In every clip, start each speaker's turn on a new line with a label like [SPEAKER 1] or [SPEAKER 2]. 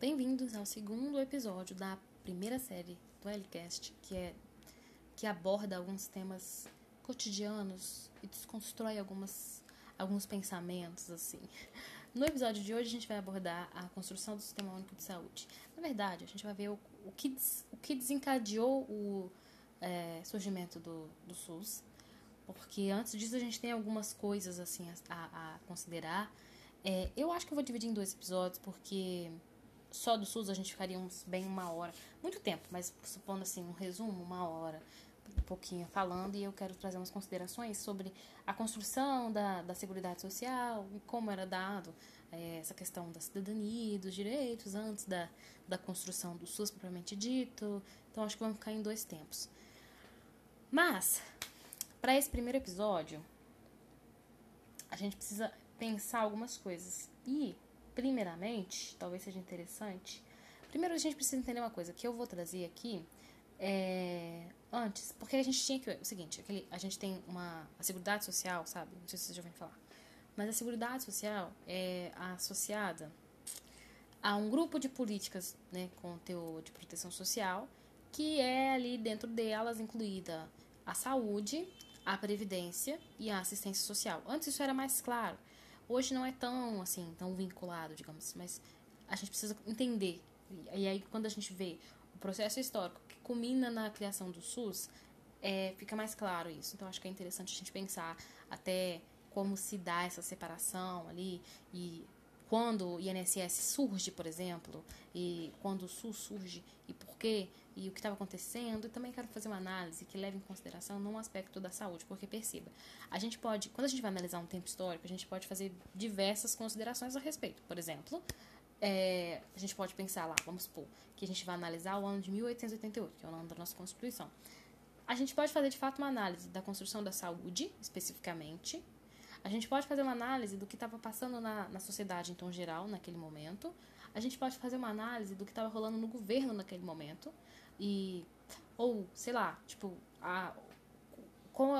[SPEAKER 1] Bem-vindos ao segundo episódio da primeira série do LCast, que é que aborda alguns temas cotidianos e desconstrói algumas, alguns pensamentos assim. No episódio de hoje a gente vai abordar a construção do Sistema Único de Saúde. Na verdade, a gente vai ver o, o, que, o que desencadeou o é, surgimento do, do SUS, porque antes disso a gente tem algumas coisas assim a, a considerar. É, eu acho que eu vou dividir em dois episódios, porque só do SUS a gente ficaria uns bem uma hora. Muito tempo, mas supondo assim, um resumo, uma hora, um pouquinho falando, e eu quero trazer umas considerações sobre a construção da, da Seguridade Social e como era dado é, essa questão da cidadania, dos direitos, antes da, da construção do SUS propriamente dito. Então acho que vamos ficar em dois tempos. Mas, para esse primeiro episódio, a gente precisa pensar algumas coisas. E, primeiramente, talvez seja interessante. Primeiro, a gente precisa entender uma coisa que eu vou trazer aqui é, antes, porque a gente tinha que. O seguinte, aquele, a gente tem uma. A Seguridade Social, sabe? Não sei se vocês já ouviram falar. Mas a Seguridade Social é associada a um grupo de políticas né, com teor de proteção social, que é ali dentro delas incluída a saúde, a previdência e a assistência social. Antes isso era mais claro. Hoje não é tão assim, tão vinculado, digamos, assim, mas a gente precisa entender. E aí quando a gente vê o processo histórico que culmina na criação do SUS, é, fica mais claro isso. Então acho que é interessante a gente pensar até como se dá essa separação ali e quando o INSS surge, por exemplo, e quando o SUS surge e por quê, e o que estava acontecendo, e também quero fazer uma análise que leve em consideração não aspecto da saúde, porque perceba, a gente pode, quando a gente vai analisar um tempo histórico, a gente pode fazer diversas considerações a respeito. Por exemplo, é, a gente pode pensar lá, vamos supor, que a gente vai analisar o ano de 1888, que é o ano da nossa Constituição. A gente pode fazer de fato uma análise da construção da saúde, especificamente, a gente pode fazer uma análise do que estava passando na, na sociedade em geral naquele momento. A gente pode fazer uma análise do que estava rolando no governo naquele momento. E. Ou, sei lá, tipo, a,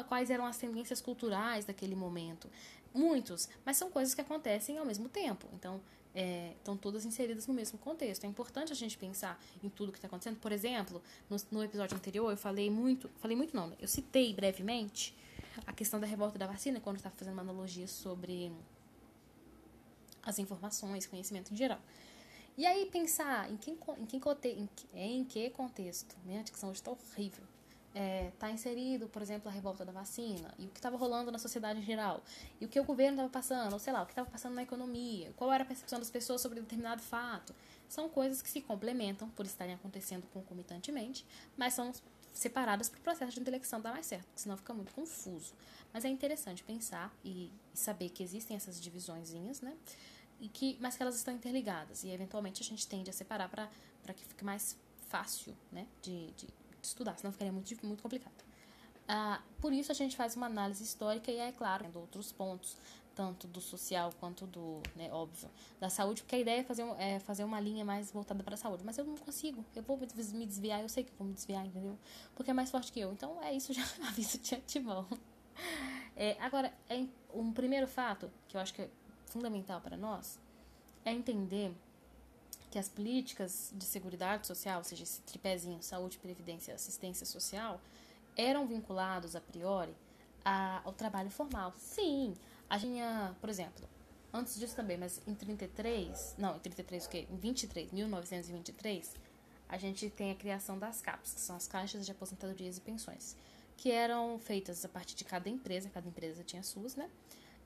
[SPEAKER 1] quais eram as tendências culturais daquele momento. Muitos, mas são coisas que acontecem ao mesmo tempo. Então, é, estão todas inseridas no mesmo contexto. É importante a gente pensar em tudo que está acontecendo. Por exemplo, no, no, episódio anterior eu falei muito, falei muito não, eu citei brevemente a questão da revolta da vacina, quando estava fazendo uma analogia sobre as informações, conhecimento em geral. E aí pensar em, quem, em, quem, em, em que contexto, minha dicção está horrível, está é, tá inserido, por exemplo, a revolta da vacina, e o que estava rolando na sociedade em geral, e o que o governo estava passando, ou sei lá, o que estava passando na economia, qual era a percepção das pessoas sobre determinado fato. São coisas que se complementam por estarem acontecendo concomitantemente, mas são separadas para o processo de intelecção dar mais certo, senão fica muito confuso. Mas é interessante pensar e, saber que existem essas divisõezinhas, né? E que, mas que elas estão interligadas. E eventualmente a gente tende a separar para que fique mais fácil né, de, de, de, estudar, senão ficaria muito, muito complicado. Ah, por isso a gente faz uma análise histórica e é claro, outros pontos tanto do social quanto do, né, óbvio, da saúde, porque a ideia é fazer, é fazer uma linha mais voltada para a saúde. Mas eu não consigo, eu vou me desviar, eu sei que eu vou me desviar, entendeu? Porque é mais forte que eu. Então é isso, já aviso de antemão. É, agora, é um primeiro fato que eu acho que é fundamental para nós é entender que as políticas de seguridade social, ou seja, esse tripézinho saúde, previdência e assistência social, eram vinculados a priori a, ao trabalho formal. Sim, a gente, por exemplo, antes disso também, mas em 33, não, em 33 o quê? Em 23, 1923, a gente tem a criação das CAPs, que são as caixas de aposentadorias e pensões, que eram feitas a partir de cada empresa, cada empresa tinha suas, né?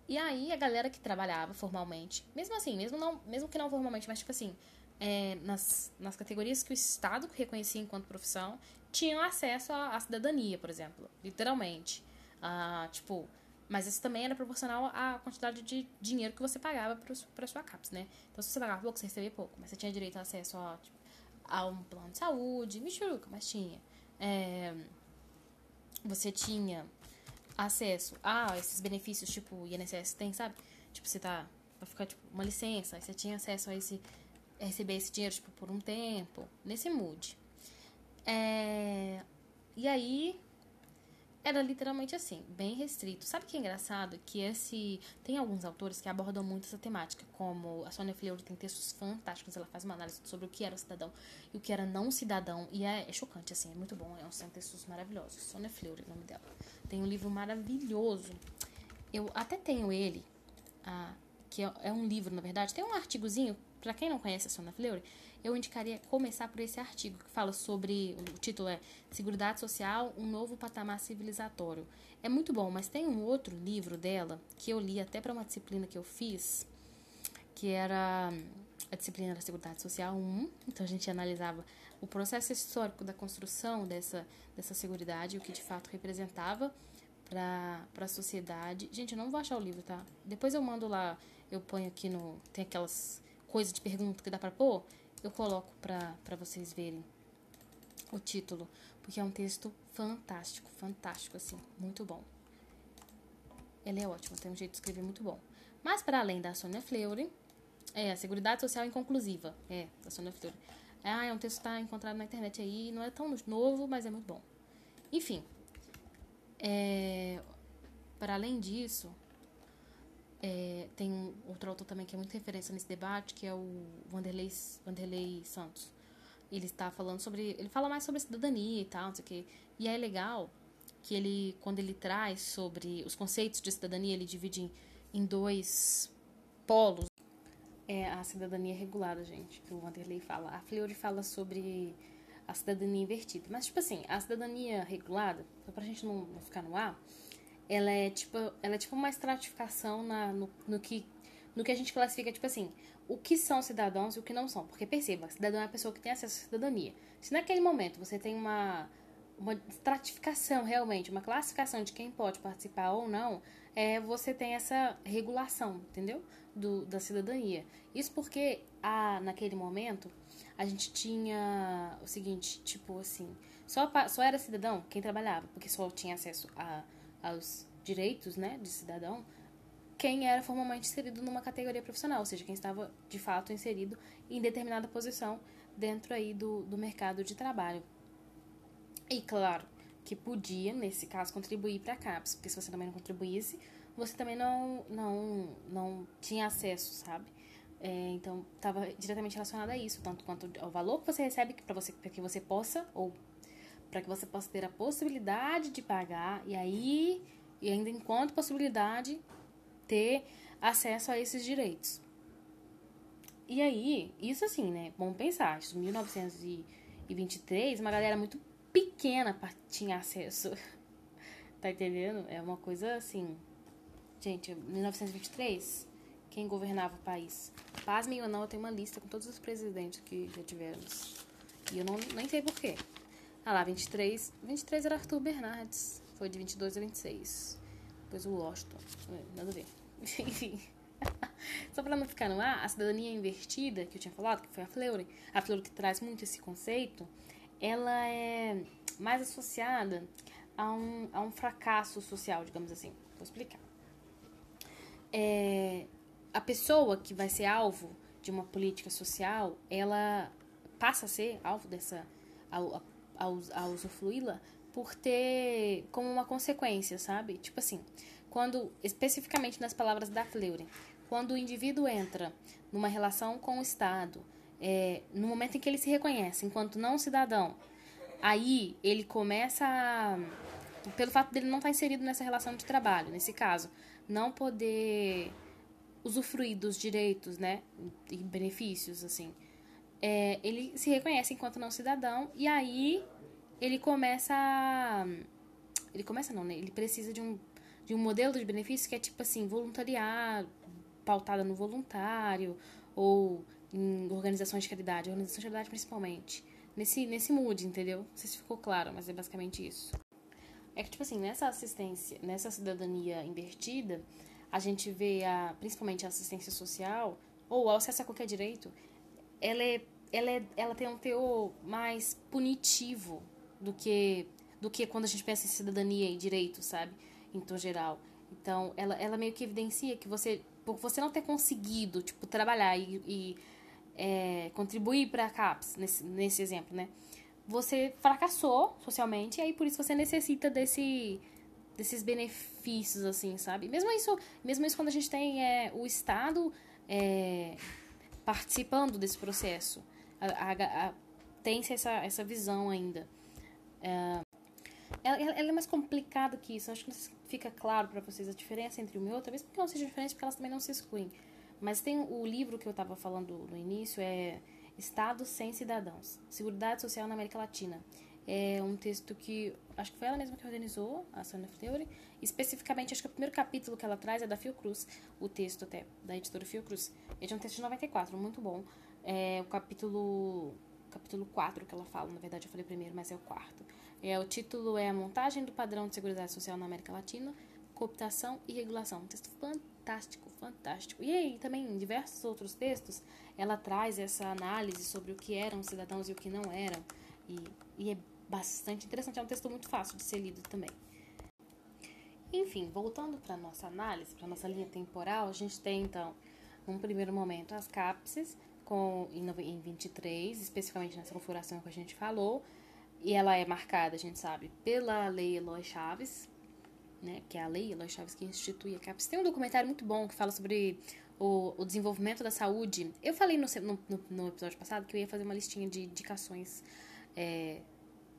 [SPEAKER 1] E aí a galera que trabalhava formalmente, mesmo assim, mesmo, não, mesmo que não formalmente, mas tipo assim, é, nas, nas categorias que o Estado reconhecia enquanto profissão, tinham acesso à, à cidadania, por exemplo, literalmente. Ah, tipo, mas isso também era proporcional à quantidade de dinheiro que você pagava para sua CAPS, né? Então, se você pagava pouco, você recebia pouco. Mas você tinha direito a acesso a, tipo, a um plano de saúde, michuruca, mas tinha. É, você tinha acesso a esses benefícios, tipo, INSS tem, sabe? Tipo, você tá. Vai ficar, tipo, uma licença, aí você tinha acesso a esse. A receber esse dinheiro, tipo, por um tempo, nesse mood. É, e aí, era literalmente assim, bem restrito. Sabe que é engraçado? Que esse. Tem alguns autores que abordam muito essa temática, como a Sonia Fleury tem textos fantásticos, ela faz uma análise sobre o que era o cidadão e o que era não cidadão. E é, é chocante, assim, é muito bom. É, são textos maravilhosos. Sonia Fleury, o nome dela. Tem um livro maravilhoso. Eu até tenho ele, ah, que é, é um livro, na verdade. Tem um artigozinho, para quem não conhece a Sonia Fleury, eu indicaria começar por esse artigo que fala sobre. O título é Seguridade Social, um novo patamar civilizatório. É muito bom, mas tem um outro livro dela que eu li até para uma disciplina que eu fiz, que era a disciplina da Seguridade Social 1. Então a gente analisava o processo histórico da construção dessa, dessa seguridade, o que de fato representava para a sociedade. Gente, eu não vou achar o livro, tá? Depois eu mando lá, eu ponho aqui no. Tem aquelas coisas de pergunta que dá para pôr eu coloco para vocês verem o título, porque é um texto fantástico, fantástico, assim, muito bom. Ele é ótimo, tem um jeito de escrever muito bom. Mas, para além da Sônia Fleury, é a Seguridade Social Inconclusiva, é, da Sônia Fleury. Ah, é um texto que está encontrado na internet aí, não é tão novo, mas é muito bom. Enfim, é, para além disso, é, tem um outro autor também que é muito referência nesse debate, que é o Vanderlei, Vanderlei Santos. Ele está falando sobre. Ele fala mais sobre cidadania e tal, não sei o quê. E é legal que ele, quando ele traz sobre os conceitos de cidadania, ele divide em, em dois polos. É a cidadania regulada, gente, que o Vanderlei fala. A Fleury fala sobre a cidadania invertida. Mas, tipo assim, a cidadania regulada, só pra gente não, não ficar no ar, ela é tipo, ela é tipo uma estratificação na, no, no, que, no que a gente classifica, tipo assim, o que são cidadãos e o que não são. Porque perceba, cidadão é a pessoa que tem acesso à cidadania. Se naquele momento você tem uma, uma estratificação realmente, uma classificação de quem pode participar ou não, é, você tem essa regulação, entendeu? Do, da cidadania. Isso porque a, naquele momento a gente tinha o seguinte, tipo assim, só, só era cidadão quem trabalhava, porque só tinha acesso a aos direitos né, de cidadão quem era formalmente inserido numa categoria profissional, ou seja, quem estava de fato inserido em determinada posição dentro aí do, do mercado de trabalho. E claro que podia, nesse caso, contribuir para a CAPES, porque se você também não contribuísse, você também não, não, não tinha acesso, sabe? É, então, estava diretamente relacionado a isso, tanto quanto ao valor que você recebe para você, que você possa, ou para que você possa ter a possibilidade de pagar e aí, e ainda enquanto possibilidade, ter acesso a esses direitos. E aí, isso assim, né? Vamos pensar, em 1923, uma galera muito pequena tinha acesso. tá entendendo? É uma coisa assim. Gente, 1923, quem governava o país? Pasmem ou não, eu tenho uma lista com todos os presidentes que já tivemos. E eu não, nem sei porquê. Ah lá, 23. 23 era Arthur Bernardes. Foi de 22 a 26. Depois o Washington. É, nada a ver. Enfim. Só pra não ficar no ar, a cidadania invertida, que eu tinha falado, que foi a Fleury, a Fleury que traz muito esse conceito, ela é mais associada a um, a um fracasso social, digamos assim. Vou explicar. É, a pessoa que vai ser alvo de uma política social, ela passa a ser alvo dessa. A, a a, a usufruí-la por ter como uma consequência, sabe? Tipo assim, quando, especificamente nas palavras da Fleury, quando o indivíduo entra numa relação com o Estado, é, no momento em que ele se reconhece enquanto não cidadão, aí ele começa a, pelo fato dele não estar inserido nessa relação de trabalho, nesse caso, não poder usufruir dos direitos, né, e benefícios, assim, é, ele se reconhece enquanto não cidadão e aí ele começa ele começa não, né? Ele precisa de um de um modelo de benefício que é tipo assim, voluntariado, pautada no voluntário ou em organizações de caridade, organizações de caridade principalmente. Nesse nesse mood, entendeu? Não sei se ficou claro, mas é basicamente isso. É que tipo assim, nessa assistência, nessa cidadania invertida, a gente vê a principalmente a assistência social ou o acesso a qualquer direito, ela é ela, é, ela tem um teor mais punitivo do que do que quando a gente pensa em cidadania e direito, sabe? Tom geral. Então, ela, ela meio que evidencia que você, por você não ter conseguido, tipo, trabalhar e, e é, contribuir para a CAPES, nesse, nesse exemplo, né? Você fracassou socialmente e aí por isso você necessita desse, desses benefícios, assim, sabe? Mesmo isso, mesmo isso quando a gente tem é, o Estado é, participando desse processo. Tem-se essa, essa visão ainda. É, ela, ela, é mais complicada que isso. Acho que fica claro para vocês a diferença entre uma e outra, mesmo que não seja diferente, porque elas também não se excluem. Mas tem o livro que eu estava falando no início, é Estado sem Cidadãos, Seguridade Social na América Latina. É um texto que acho que foi ela mesma que organizou, a Sônia Fleury. Especificamente, acho que o primeiro capítulo que ela traz é da Fiocruz, o texto até, da editora Fiocruz. Ele é um texto de 94, muito bom. É o capítulo, capítulo 4 que ela fala, na verdade eu falei primeiro, mas é o quarto. É, o título é A Montagem do Padrão de Seguridade Social na América Latina, Cooptação e Regulação. Um texto fantástico, fantástico. E aí, também em diversos outros textos, ela traz essa análise sobre o que eram cidadãos e o que não eram. E, e é bastante interessante. É um texto muito fácil de ser lido também. Enfim, voltando para nossa análise, para nossa linha temporal, a gente tem então, num primeiro momento, as cápsulas com em 23, especificamente nessa configuração que a gente falou, e ela é marcada, a gente sabe, pela Lei Eloy Chaves, né, que é a Lei Eloy Chaves que institui a CAPES. Tem um documentário muito bom que fala sobre o, o desenvolvimento da saúde. Eu falei no, no, no, episódio passado que eu ia fazer uma listinha de indicações é,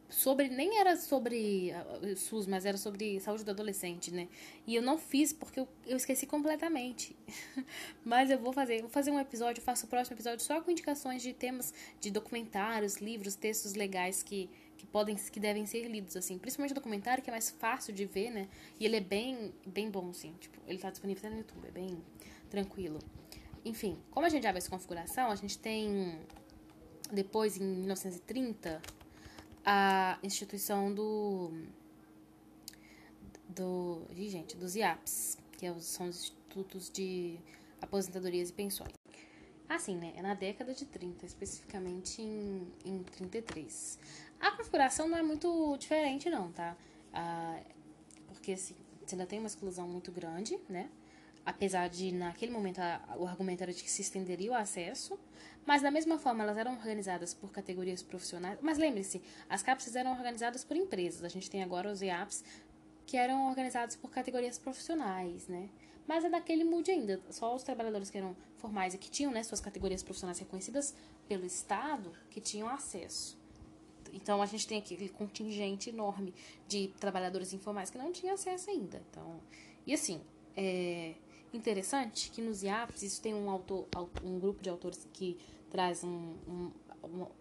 [SPEAKER 1] sobre nem era sobre uh, SUS, mas era sobre saúde do adolescente, né? E eu não fiz porque eu, eu esqueci completamente. mas eu vou fazer, vou fazer um episódio, faço o próximo episódio só com indicações de temas de documentários, livros, textos legais que que podem que devem ser lidos assim, principalmente o documentário que é mais fácil de ver, né? E ele é bem bem bom assim, tipo, ele tá disponível no YouTube, é bem tranquilo. Enfim, como a gente já essa configuração, a gente tem depois em 1930 a instituição do do, gente, dos IAPs, que é são os institutos de aposentadorias e pensões. Assim, né? É na década de 30, especificamente em, em 33. A configuração não é muito diferente, não, tá? Ah, porque, assim, você ainda tem uma exclusão muito grande, né? Apesar de, naquele momento, a, o argumento era de que se estenderia o acesso, mas da mesma forma elas eram organizadas por categorias profissionais. Mas lembre-se, as CAPS eram organizadas por empresas. A gente tem agora os EAPs que eram organizados por categorias profissionais, né? Mas é daquele mood ainda. Só os trabalhadores que eram formais e que tinham né, suas categorias profissionais reconhecidas pelo Estado que tinham acesso. Então a gente tem aquele contingente enorme de trabalhadores informais que não tinham acesso ainda. Então, e assim, é interessante que nos IAPs isso tem um autor, um grupo de autores que traz um, um,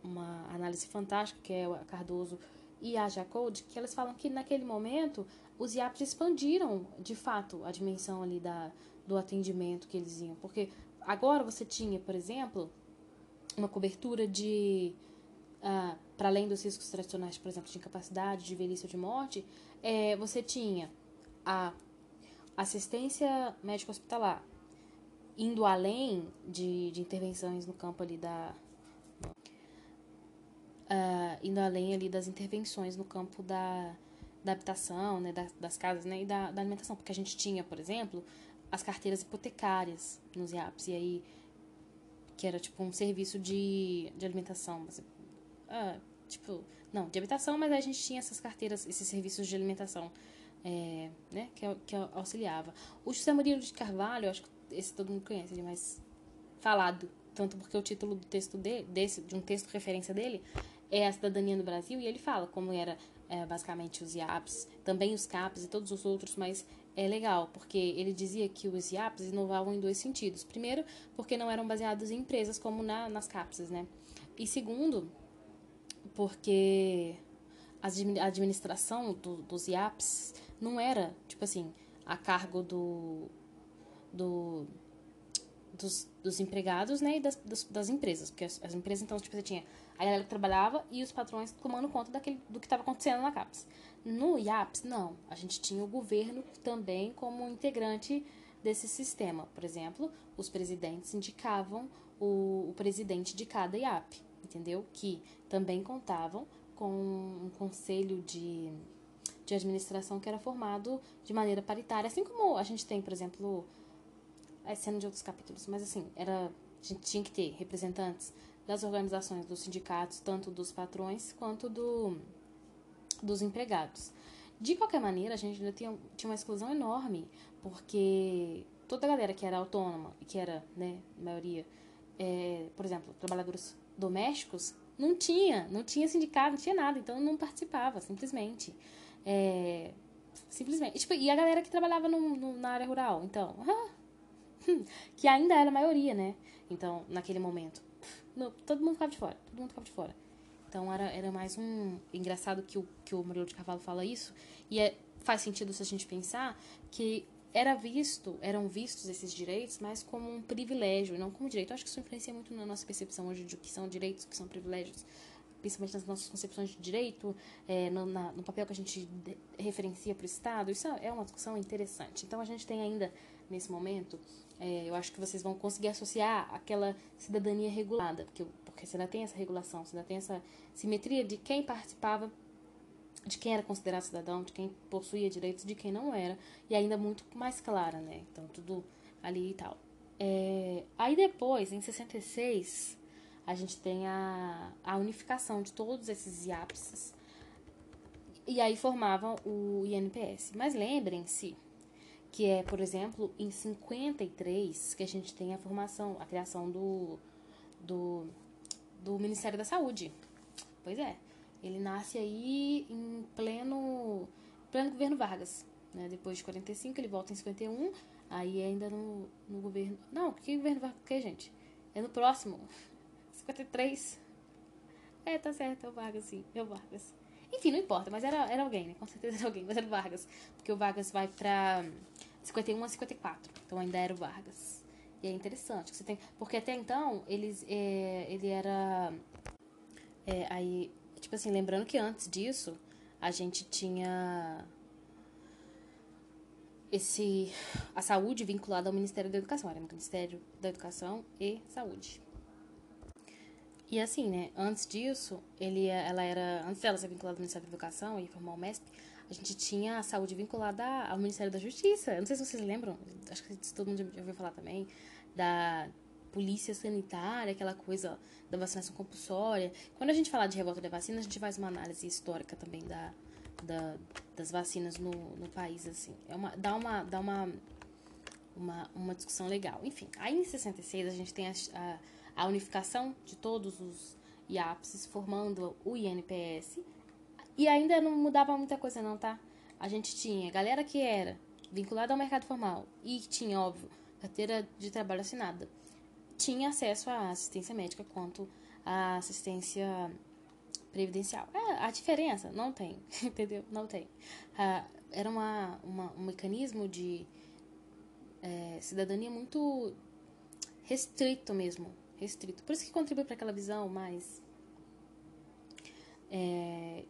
[SPEAKER 1] uma análise fantástica, que é a Cardoso e a Jacode, que elas falam que naquele momento os IAPs expandiram de fato a dimensão ali da, do atendimento que eles iam. Porque agora você tinha, por exemplo, uma cobertura de. Uh, para além dos riscos tradicionais, por exemplo, de incapacidade, de velhice ou de morte, é, você tinha a assistência médico-hospitalar, indo além de, de intervenções no campo ali da. Uh, indo além ali das intervenções no campo da da habitação, né, das, das casas, né, e da, da, alimentação, porque a gente tinha, por exemplo, as carteiras hipotecárias nos IAPs, e aí, que era tipo um serviço de, de alimentação, ah, tipo, não, de habitação, mas a gente tinha essas carteiras, esses serviços de alimentação, é, né, que, que auxiliava. O José Murilo de Carvalho, acho que esse todo mundo conhece, ele é falado, tanto porque o título do texto dele, desse, de um texto referência dele é a cidadania no Brasil, e ele fala como era é, basicamente os IAPs, também os CAPs e todos os outros, mas é legal, porque ele dizia que os IAPs inovavam em dois sentidos. Primeiro, porque não eram baseados em empresas como na, nas CAPs, né? E segundo, porque a administração do, dos IAPs não era, tipo assim, a cargo do, do dos, dos empregados, né, e das, das, das empresas, porque as, as, empresas, então, tipo, você tinha a galera que trabalhava e os patrões tomando conta daquele, do que estava acontecendo na CAPES. No IAPS, não. A gente tinha o governo também como integrante desse sistema. Por exemplo, os presidentes indicavam o, o presidente de cada IAP, entendeu? Que também contavam com um conselho de, de administração que era formado de maneira paritária, assim como a gente tem, por exemplo, é cena de outros capítulos, mas assim, era, a gente tinha que ter representantes das organizações dos sindicatos, tanto dos patrões quanto do, dos empregados. De qualquer maneira, a gente ainda tinha, tinha uma exclusão enorme, porque toda a galera que era autônoma, que era, né, a maioria, é, por exemplo, trabalhadores domésticos, não tinha, não tinha sindicato, não tinha nada, então não participava, simplesmente. É, simplesmente. E, tipo, e a galera que trabalhava no, no, na área rural, então, que ainda era a maioria, né? Então, naquele momento, no, todo mundo ficava de fora, todo mundo ficava de fora. Então era, era mais um. Engraçado que o, que o Murilo de Carvalho fala isso, e é, faz sentido se a gente pensar que era visto, eram vistos esses direitos mais como um privilégio, não como direito. Eu acho que isso influencia muito na nossa percepção hoje de o que são direitos, o que são privilégios, principalmente nas nossas concepções de direito, é, no, na, no, papel que a gente referencia para o Estado. Isso é uma discussão interessante. Então a gente tem ainda, nesse momento, é, eu acho que vocês vão conseguir associar aquela cidadania regulada, porque, porque você ainda tem essa regulação, você ainda tem essa simetria de quem participava, de quem era considerado cidadão, de quem possuía direitos, de quem não era, e ainda muito mais clara, né? Então, tudo ali e tal. É, aí depois, em 66, a gente tem a, a unificação de todos esses IAPS, e aí formavam o INPS. Mas lembrem-se que é, por exemplo, em 53 que a gente tem a formação, a criação do, do, do Ministério da Saúde. Pois é, ele nasce aí em pleno, pleno governo Vargas. Né? Depois de 45, ele volta em 51, aí é ainda no, no governo... Não, que governo Vargas? Que, gente? É no próximo. 53. É, tá certo, é o Vargas, sim. É o Vargas. Enfim, não importa, mas era, era alguém, né? Com certeza era alguém, mas era o Vargas. Porque o Vargas vai pra 51 a 54. Então ainda era o Vargas. E é interessante. Você tem, porque até então, eles, é, ele era. É, aí, tipo assim, lembrando que antes disso, a gente tinha esse a saúde vinculada ao Ministério da Educação, era o Ministério da Educação e Saúde. E assim, né, antes disso, ele ela era antes dela ser vinculada ao Ministério da Educação e formar o MESP, a gente tinha a saúde vinculada ao Ministério da Justiça. Eu não sei se vocês lembram, acho que todo mundo já ouviu falar também, da polícia sanitária, aquela coisa da vacinação compulsória. Quando a gente fala de revolta da vacina, a gente faz uma análise histórica também da, da das vacinas no, no país, assim. É uma, dá uma, dá uma, uma, uma discussão legal. Enfim, aí em 66 a gente tem a, a, a unificação de todos os IAPS formando o INPS, e ainda não mudava muita coisa não, tá? A gente tinha galera que era vinculada ao mercado formal e tinha, óbvio, carteira de trabalho assinada. Tinha acesso à assistência médica quanto à assistência previdencial. É, a diferença não tem, entendeu? Não tem. Ah, era uma, uma, um mecanismo de é, cidadania muito restrito mesmo, restrito. Por isso que contribui para aquela visão mais é,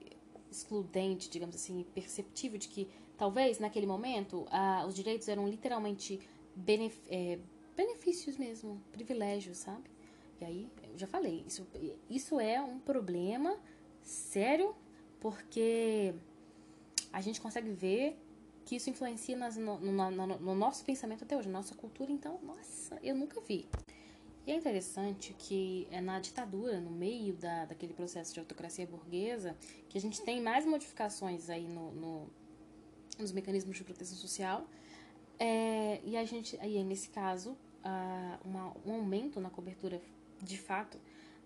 [SPEAKER 1] excludente, digamos assim, perceptível de que talvez naquele momento ah, os direitos eram literalmente benef é, benefícios mesmo, privilégios, sabe? E aí, eu já falei, isso, isso é um problema sério porque a gente consegue ver que isso influencia nas, no, no, no, no, nosso pensamento até hoje, na nossa cultura, então, nossa, eu nunca vi. E é interessante que é na ditadura, no meio da, daquele processo de autocracia burguesa, que a gente tem mais modificações aí no, no nos mecanismos de proteção social. É, e a gente, aí nesse caso, uh, uma, um aumento na cobertura de fato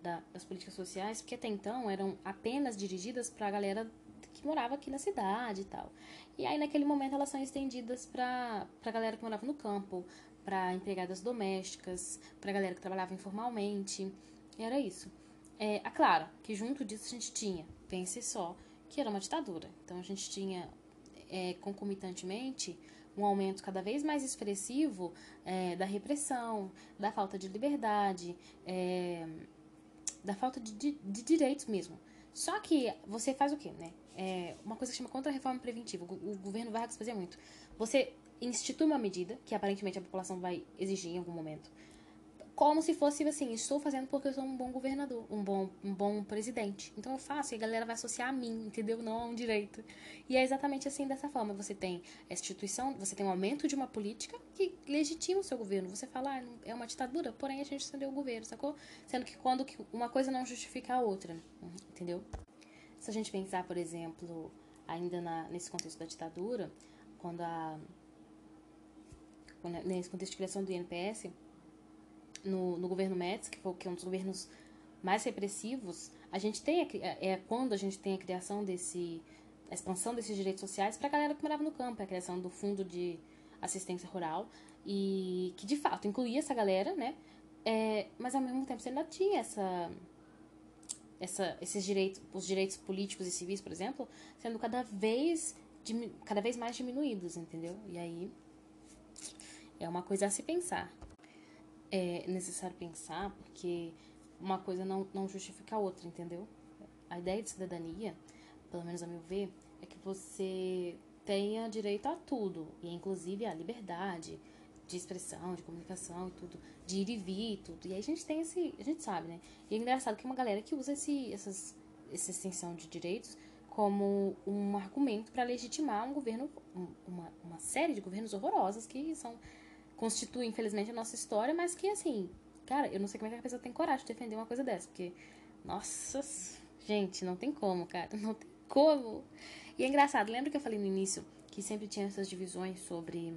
[SPEAKER 1] da, das políticas sociais, porque até então eram apenas dirigidas para a galera que morava aqui na cidade e tal. E aí naquele momento elas são estendidas para a galera que morava no campo, para empregadas domésticas, para galera que trabalhava informalmente. Era isso. É, é claro que junto disso a gente tinha, pense só, que era uma ditadura. Então a gente tinha é, concomitantemente um aumento cada vez mais expressivo é, da repressão, da falta de liberdade, é, da falta de, de, de, direitos mesmo. Só que você faz o quê, né? É uma coisa que chama contra-reforma preventiva. O, o governo Vargas fazia muito. Você institui uma medida que aparentemente a população vai exigir em algum momento, como se fosse assim, estou fazendo porque eu sou um bom governador, um bom, um bom presidente. Então eu faço e a galera vai associar a mim, entendeu? Não a um direito. E é exatamente assim dessa forma. Você tem a instituição, você tem um aumento de uma política que legitima o seu governo. Você fala, ah, é uma ditadura, porém a gente estendeu o governo, sacou? Sendo que quando uma coisa não justifica a outra, entendeu? Se a gente pensar, por exemplo, ainda na, nesse contexto da ditadura, quando a nesse contexto de criação do INPS, no, no governo Médici, que foi que é um dos governos mais repressivos, a gente tem a, é, é quando a gente tem a criação desse a expansão desses direitos sociais para a galera que morava no campo, a criação do fundo de assistência rural e que de fato incluía essa galera, né? É, mas ao mesmo tempo você ainda tinha essa essa, esses direitos, os direitos políticos e civis, por exemplo, sendo cada vez, cada vez mais diminuídos, entendeu? E aí é uma coisa a se pensar. É necessário pensar porque uma coisa não, não justifica a outra, entendeu? A ideia de cidadania, pelo menos a meu ver, é que você tenha direito a tudo, e inclusive a liberdade de expressão, de comunicação e tudo, de ir e vir e tudo. E aí a gente tem esse, a gente sabe, né? E é engraçado que uma galera que usa esse, essas, essa extensão de direitos como um argumento para legitimar um governo, uma, uma série de governos horrorosos que são constituem, infelizmente, a nossa história, mas que, assim, cara, eu não sei como é que a pessoa tem coragem de defender uma coisa dessa, porque, nossa, gente, não tem como, cara, não tem como. E é engraçado, lembra que eu falei no início que sempre tinha essas divisões sobre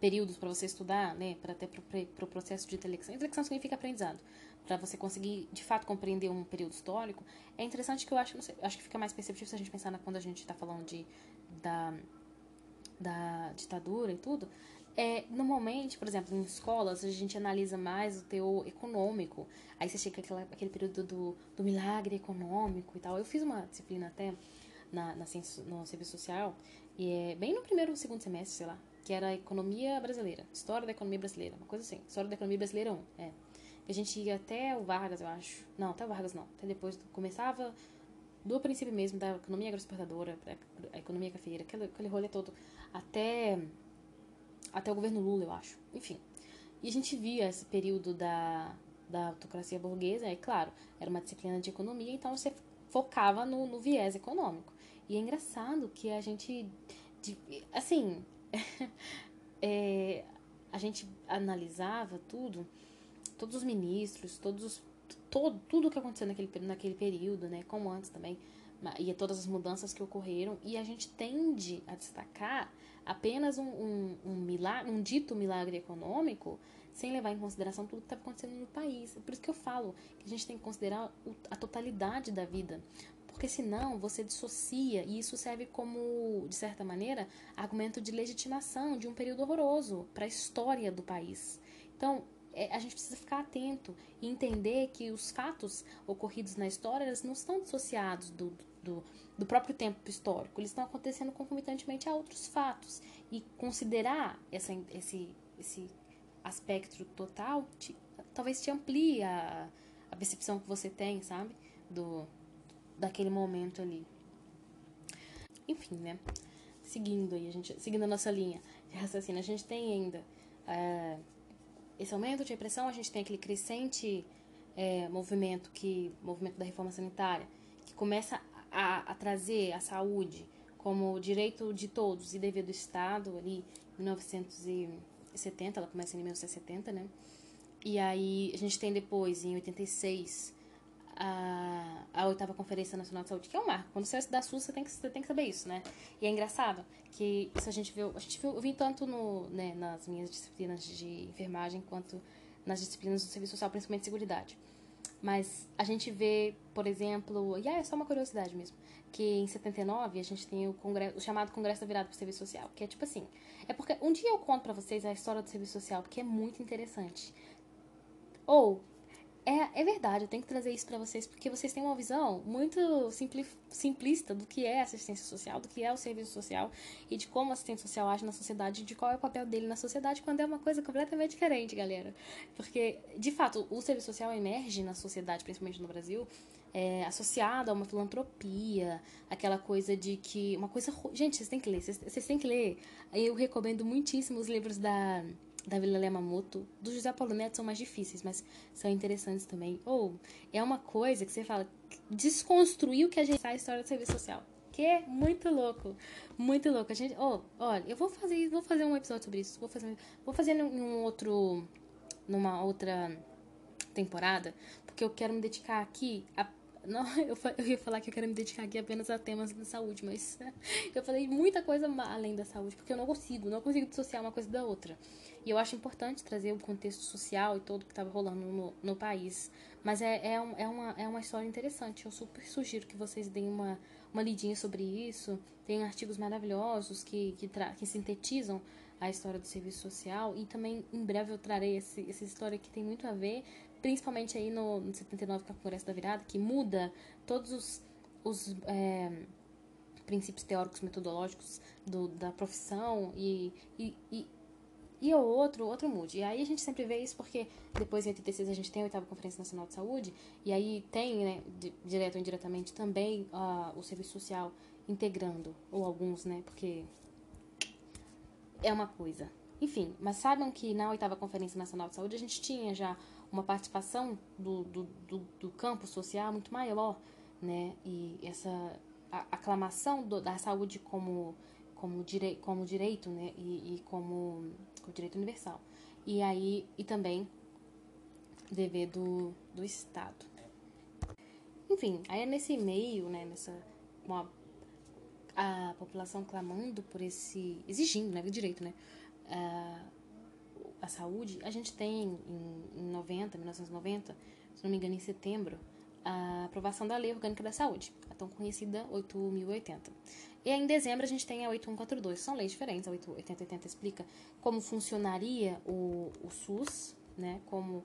[SPEAKER 1] períodos para você estudar, né, para até para o processo de intelecção. Intelecção significa aprendizado. Para você conseguir, de fato, compreender um período histórico, é interessante que eu acho, sei, acho que fica mais perceptível se a gente pensar na, quando a gente está falando de da, da ditadura e tudo, é, normalmente, por exemplo, em escolas, a gente analisa mais o teor econômico. Aí você chega aquela, aquele período do, do milagre econômico e tal. Eu fiz uma disciplina até na, na no serviço social, e é bem no primeiro ou segundo semestre, sei lá, que era a economia brasileira, história da economia brasileira, uma coisa assim, história da economia brasileira 1, é. A gente ia até o Vargas, eu acho. Não, até o Vargas não. Até depois começava do princípio mesmo da economia agroexportadora, a economia cafeira, aquele, aquele rolê todo, até até o governo Lula, eu acho. Enfim. E a gente via esse período da, da autocracia burguesa, é claro, era uma disciplina de economia, então você focava no, no viés econômico. E é engraçado que a gente, assim, é, a gente analisava tudo, todos os ministros, todos os, todo, tudo que aconteceu naquele, naquele período, né, como antes também, e todas as mudanças que ocorreram, e a gente tende a destacar apenas um, um, um, milagre, um dito milagre econômico sem levar em consideração tudo que está acontecendo no país. Por isso que eu falo que a gente tem que considerar a totalidade da vida. Porque senão você dissocia e isso serve como, de certa maneira, argumento de legitimação de um período horroroso para a história do país. Então, é, a gente precisa ficar atento e entender que os fatos ocorridos na história eles não estão dissociados do, do, do próprio tempo histórico, eles estão acontecendo concomitantemente a outros fatos. E considerar essa, esse, esse aspecto total te, talvez te amplie a, a percepção que você tem, sabe? Do, daquele momento ali. Enfim, né? Seguindo aí, a gente, seguindo a nossa linha de raciocínio, a gente tem ainda é, esse aumento de repressão, a gente tem aquele crescente é, movimento que movimento da reforma sanitária que começa a, a trazer a saúde como direito de todos e dever do Estado ali em 1970, ela começa em 1970, né? E aí a gente tem depois, em 86, a, a oitava Conferência Nacional de Saúde, que é um marco. Quando você da SUS, você tem, que, você tem que saber isso, né? E é engraçado que isso a gente viu, a gente viu, eu vi tanto no, né, nas minhas disciplinas de enfermagem quanto nas disciplinas do serviço social, principalmente seguridade. Mas a gente vê, por exemplo, e é só uma curiosidade mesmo, que em 79 a gente tem o, congresso, o chamado Congresso da Virada para o Serviço Social, que é tipo assim, é porque um dia eu conto para vocês a história do serviço social, porque é muito interessante. Ou é, é verdade, eu tenho que trazer isso para vocês, porque vocês têm uma visão muito simpli, simplista do que é assistência social, do que é o serviço social e de como a assistência social age na sociedade, de qual é o papel dele na sociedade, quando é uma coisa completamente diferente, galera. Porque, de fato, o serviço social emerge na sociedade, principalmente no Brasil, é, associado a uma filantropia, aquela coisa de que. Uma coisa. Gente, vocês têm que ler, vocês, vocês têm que ler. Eu recomendo muitíssimo os livros da da Vila Yamamoto, do José Paulo Neto são mais difíceis, mas são interessantes também. Ou é uma coisa que você fala, desconstruir o que a gente faz história do serviço social. Que é muito louco, muito louco. A gente, oh, olha, eu vou fazer, vou fazer um episódio sobre isso, vou fazer, vou fazer em um outro, numa outra temporada, porque eu quero me dedicar aqui a Não, eu, eu ia falar que eu quero me dedicar aqui apenas a temas da saúde, mas eu falei muita coisa além da saúde, porque eu não consigo, não consigo dissociar uma coisa da outra. E eu acho importante trazer o contexto social e todo que estava rolando no, no país. Mas é, é, um, é, uma, é uma história interessante. Eu super sugiro que vocês deem uma, uma lidinha sobre isso. Tem artigos maravilhosos que, que, que sintetizam a história do serviço social. E também, em breve, eu trarei esse, essa história que tem muito a ver, principalmente aí no, no 79, com a Floresta da Virada, que muda todos os, os é, princípios teóricos, metodológicos do, da profissão e, e, e e o outro, outro mude. E aí a gente sempre vê isso porque depois em 86 a gente tem a oitava Conferência Nacional de Saúde, e aí tem, né, direto ou indiretamente, também uh, o serviço social integrando, ou alguns, né, porque é uma coisa. Enfim, mas saibam que na oitava Conferência Nacional de Saúde a gente tinha já uma participação do, do, do, do campo social muito maior, né, e essa aclamação do, da saúde como como, direi como direito, né, e, e como o direito universal. E aí, e também dever do, do Estado. Enfim, aí é nesse meio, né, nessa uma, a população clamando por esse, exigindo, né, o direito, né, a, a saúde, a gente tem em, em 90, 1990, se não me engano, em setembro, a aprovação da Lei Orgânica da Saúde, a tão conhecida 8080. E aí, em dezembro a gente tem a 8142, são leis diferentes. A 8080 explica como funcionaria o, o SUS, né? Como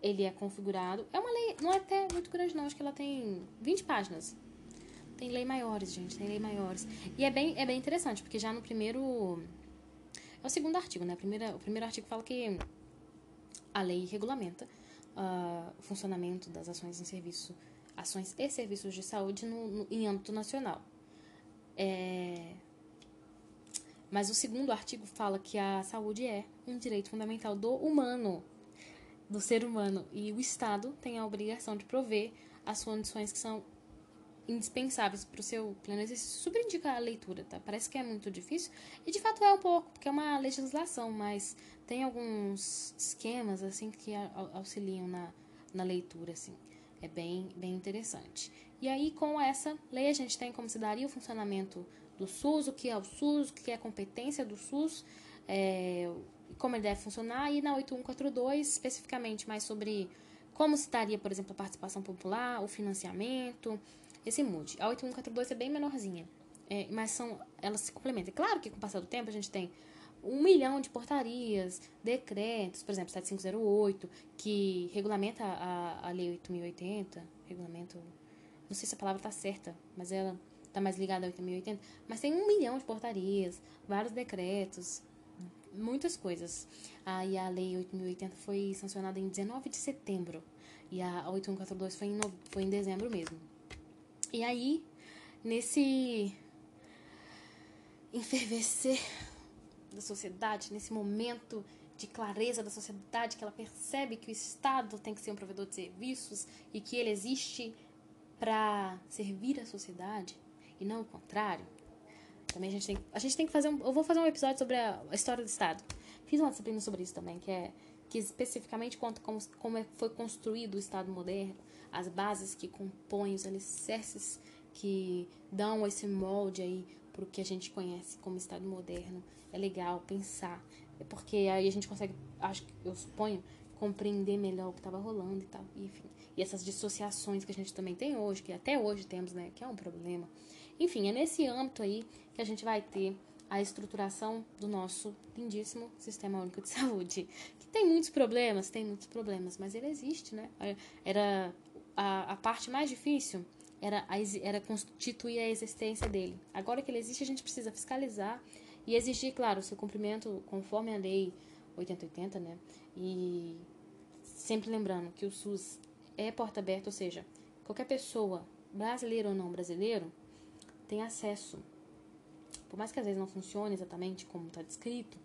[SPEAKER 1] ele é configurado. É uma lei, não é até muito grande não, acho que ela tem 20 páginas. Tem lei maiores, gente, tem lei maiores. E é bem, é bem interessante, porque já no primeiro... O segundo artigo, né? Primeira, o primeiro artigo fala que a lei regulamenta uh, o funcionamento das ações em serviço, ações e serviços de saúde no, no, em âmbito nacional. É... Mas o segundo artigo fala que a saúde é um direito fundamental do humano, do ser humano, e o Estado tem a obrigação de prover as condições que são indispensáveis para o seu pleno exercício. Indica a leitura, tá? Parece que é muito difícil, e de fato é um pouco, porque é uma legislação, mas tem alguns esquemas, assim, que auxiliam na, na leitura, assim. É bem, bem interessante. E aí, com essa lei, a gente tem como se daria o funcionamento do SUS, o que é o SUS, o que é a competência do SUS, é, como ele deve funcionar, e na 8142, especificamente mais sobre como se daria, por exemplo, a participação popular, o financiamento, esse MUD. A 8142 é bem menorzinha, é, mas são, elas se complementam. Claro que com o passar do tempo a gente tem um milhão de portarias, decretos, por exemplo, 7508, que regulamenta a, a Lei 8080, regulamento não sei se a palavra está certa, mas ela está mais ligada a 8080. Mas tem um milhão de portarias, vários decretos, muitas coisas. Aí a lei 8080 foi sancionada em 19 de setembro. E a 8142 foi em, no... foi em dezembro mesmo. E aí, nesse enfervecer da sociedade, nesse momento de clareza da sociedade, que ela percebe que o Estado tem que ser um provedor de serviços e que ele existe para servir a sociedade e não o contrário. Também a gente tem, a gente tem que fazer um, eu vou fazer um episódio sobre a, a história do Estado. Fiz uma disciplina sobre isso também, que é que especificamente conta como, como é, foi construído o Estado moderno, as bases que compõem os alicerces que dão esse molde aí para o que a gente conhece como Estado moderno. É legal pensar, é porque aí a gente consegue, acho que eu suponho, compreender melhor o que estava rolando e tal, enfim. E essas dissociações que a gente também tem hoje, que até hoje temos, né, que é um problema. Enfim, é nesse âmbito aí que a gente vai ter a estruturação do nosso lindíssimo Sistema Único de Saúde. Que tem muitos problemas, tem muitos problemas, mas ele existe, né? É, era a, a parte mais difícil era, a, era constituir a existência dele. Agora que ele existe, a gente precisa fiscalizar e exigir, claro, o seu cumprimento conforme a lei 8080, né? E sempre lembrando que o SUS é porta aberta, ou seja, qualquer pessoa, brasileiro ou não brasileiro, tem acesso. Por mais que às vezes não funcione exatamente como está descrito,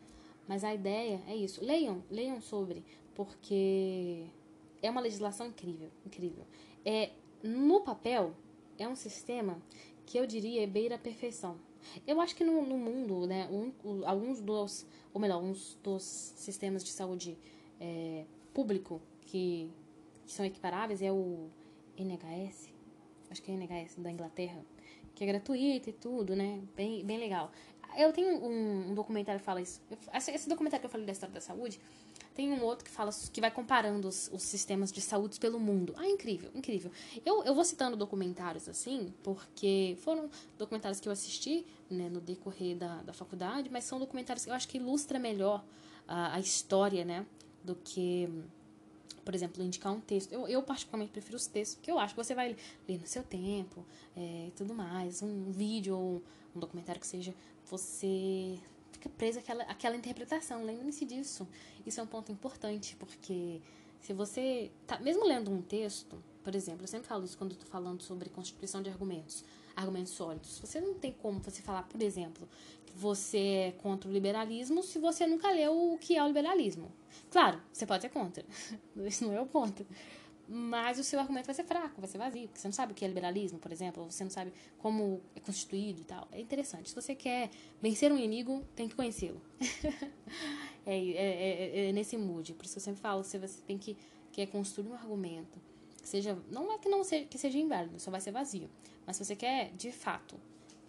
[SPEAKER 1] mas a ideia é isso. Leiam, leiam sobre, porque é uma legislação incrível, incrível. É no papel é um sistema que eu diria beira a perfeição. Eu acho que no, no mundo, né, um, alguns dos, ou melhor, alguns dos sistemas de saúde é, público que, que, são equiparáveis é o NHS, acho que é NHS da Inglaterra, que é gratuita e tudo, né? Bem, bem legal. Eu tenho um, um documentário que fala isso. Esse documentário que eu falei da história da saúde, tem um outro que fala que vai comparando os, os sistemas de saúde pelo mundo. Ah, incrível, incrível. Eu, eu vou citando documentários assim, porque foram documentários que eu assisti né, no decorrer da, da faculdade, mas são documentários que eu acho que ilustra melhor a, a história, né? Do que por exemplo, indicar um texto. Eu, eu particularmente prefiro os textos, que eu acho que você vai ler no seu tempo é, e tudo mais. Um vídeo ou um documentário que seja, você fica preso àquela, àquela interpretação. Lembre-se disso. Isso é um ponto importante, porque se você tá mesmo lendo um texto, por exemplo, eu sempre falo isso quando estou falando sobre constituição de argumentos, argumentos sólidos. Você não tem como você falar, por exemplo, que você é contra o liberalismo se você nunca leu o que é o liberalismo. Claro, você pode ser contra. Isso não é o ponto. Mas o seu argumento vai ser fraco, vai ser vazio, porque você não sabe o que é liberalismo, por exemplo, você não sabe como é constituído e tal. É interessante. Se você quer vencer um inimigo, tem que conhecê-lo. é, é, é, é, nesse mood. Por isso eu sempre falo, se você tem que quer construir um argumento, seja não é que não seja que seja inválido, só vai ser vazio. Mas se você quer, de fato,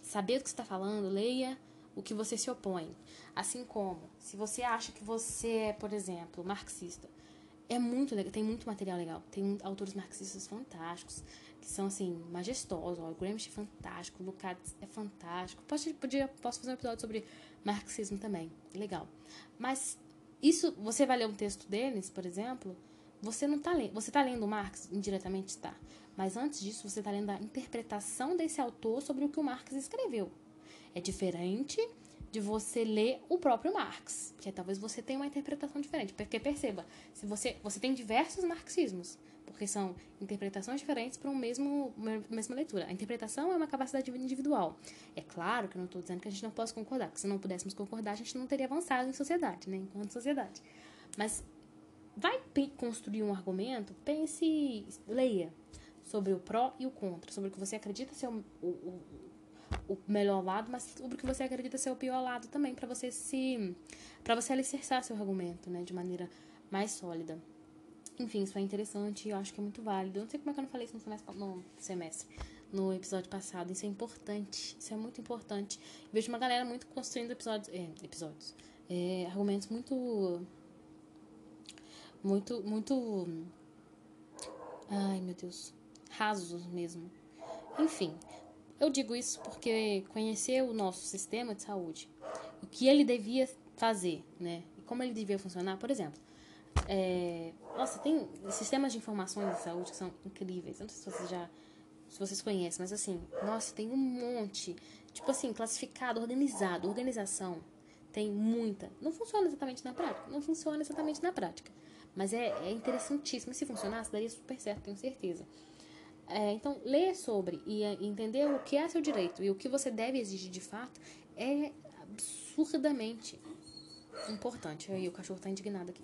[SPEAKER 1] saber do que está falando, leia o que você se opõe. Assim como, se você acha que você é, por exemplo, marxista, é muito legal, tem muito material legal. Tem autores marxistas fantásticos, que são, assim, majestosos. Ó, o Gramsci é fantástico, o Lukács é fantástico. Posso, podia, posso fazer um episódio sobre marxismo também, legal. Mas isso, você vai ler um texto deles, por exemplo, você não tá lendo, você tá lendo Marx indiretamente, está. Mas antes disso, você está lendo a interpretação desse autor sobre o que o Marx escreveu. É diferente de você ler o próprio Marx, porque talvez você tenha uma interpretação diferente. Porque perceba, se você você tem diversos marxismos, porque são interpretações diferentes para um mesmo mesma leitura. A interpretação é uma capacidade individual. É claro que eu não estou dizendo que a gente não possa concordar, porque se não pudéssemos concordar, a gente não teria avançado em sociedade, né, enquanto sociedade. Mas vai construir um argumento, pense, leia sobre o pró e o contra, sobre o que você acredita ser o, o, o melhor lado, mas sobre o que você acredita ser o pior lado também, para você se. para você alicerçar seu argumento, né, de maneira mais sólida. Enfim, isso é interessante e eu acho que é muito válido. Eu não sei como é que eu não falei isso no semestre, no, semestre, no episódio passado. Isso é importante, isso é muito importante. Eu vejo uma galera muito construindo episódios, é, episódios, é, argumentos muito, muito, muito, ai meu Deus, rasos mesmo. Enfim, eu digo isso porque conhecer o nosso sistema de saúde, o que ele devia fazer, né? E como ele devia funcionar, por exemplo. É, nossa, tem sistemas de informações de saúde que são incríveis. Não sei se vocês já. Se vocês conhecem, mas assim, nossa, tem um monte. Tipo assim, classificado, organizado, organização. Tem muita. Não funciona exatamente na prática. Não funciona exatamente na prática. Mas é, é interessantíssimo. Se funcionasse, daria super certo, tenho certeza. É, então, ler sobre e é, entender o que é seu direito e o que você deve exigir de fato é absurdamente importante. Aí o cachorro está indignado aqui.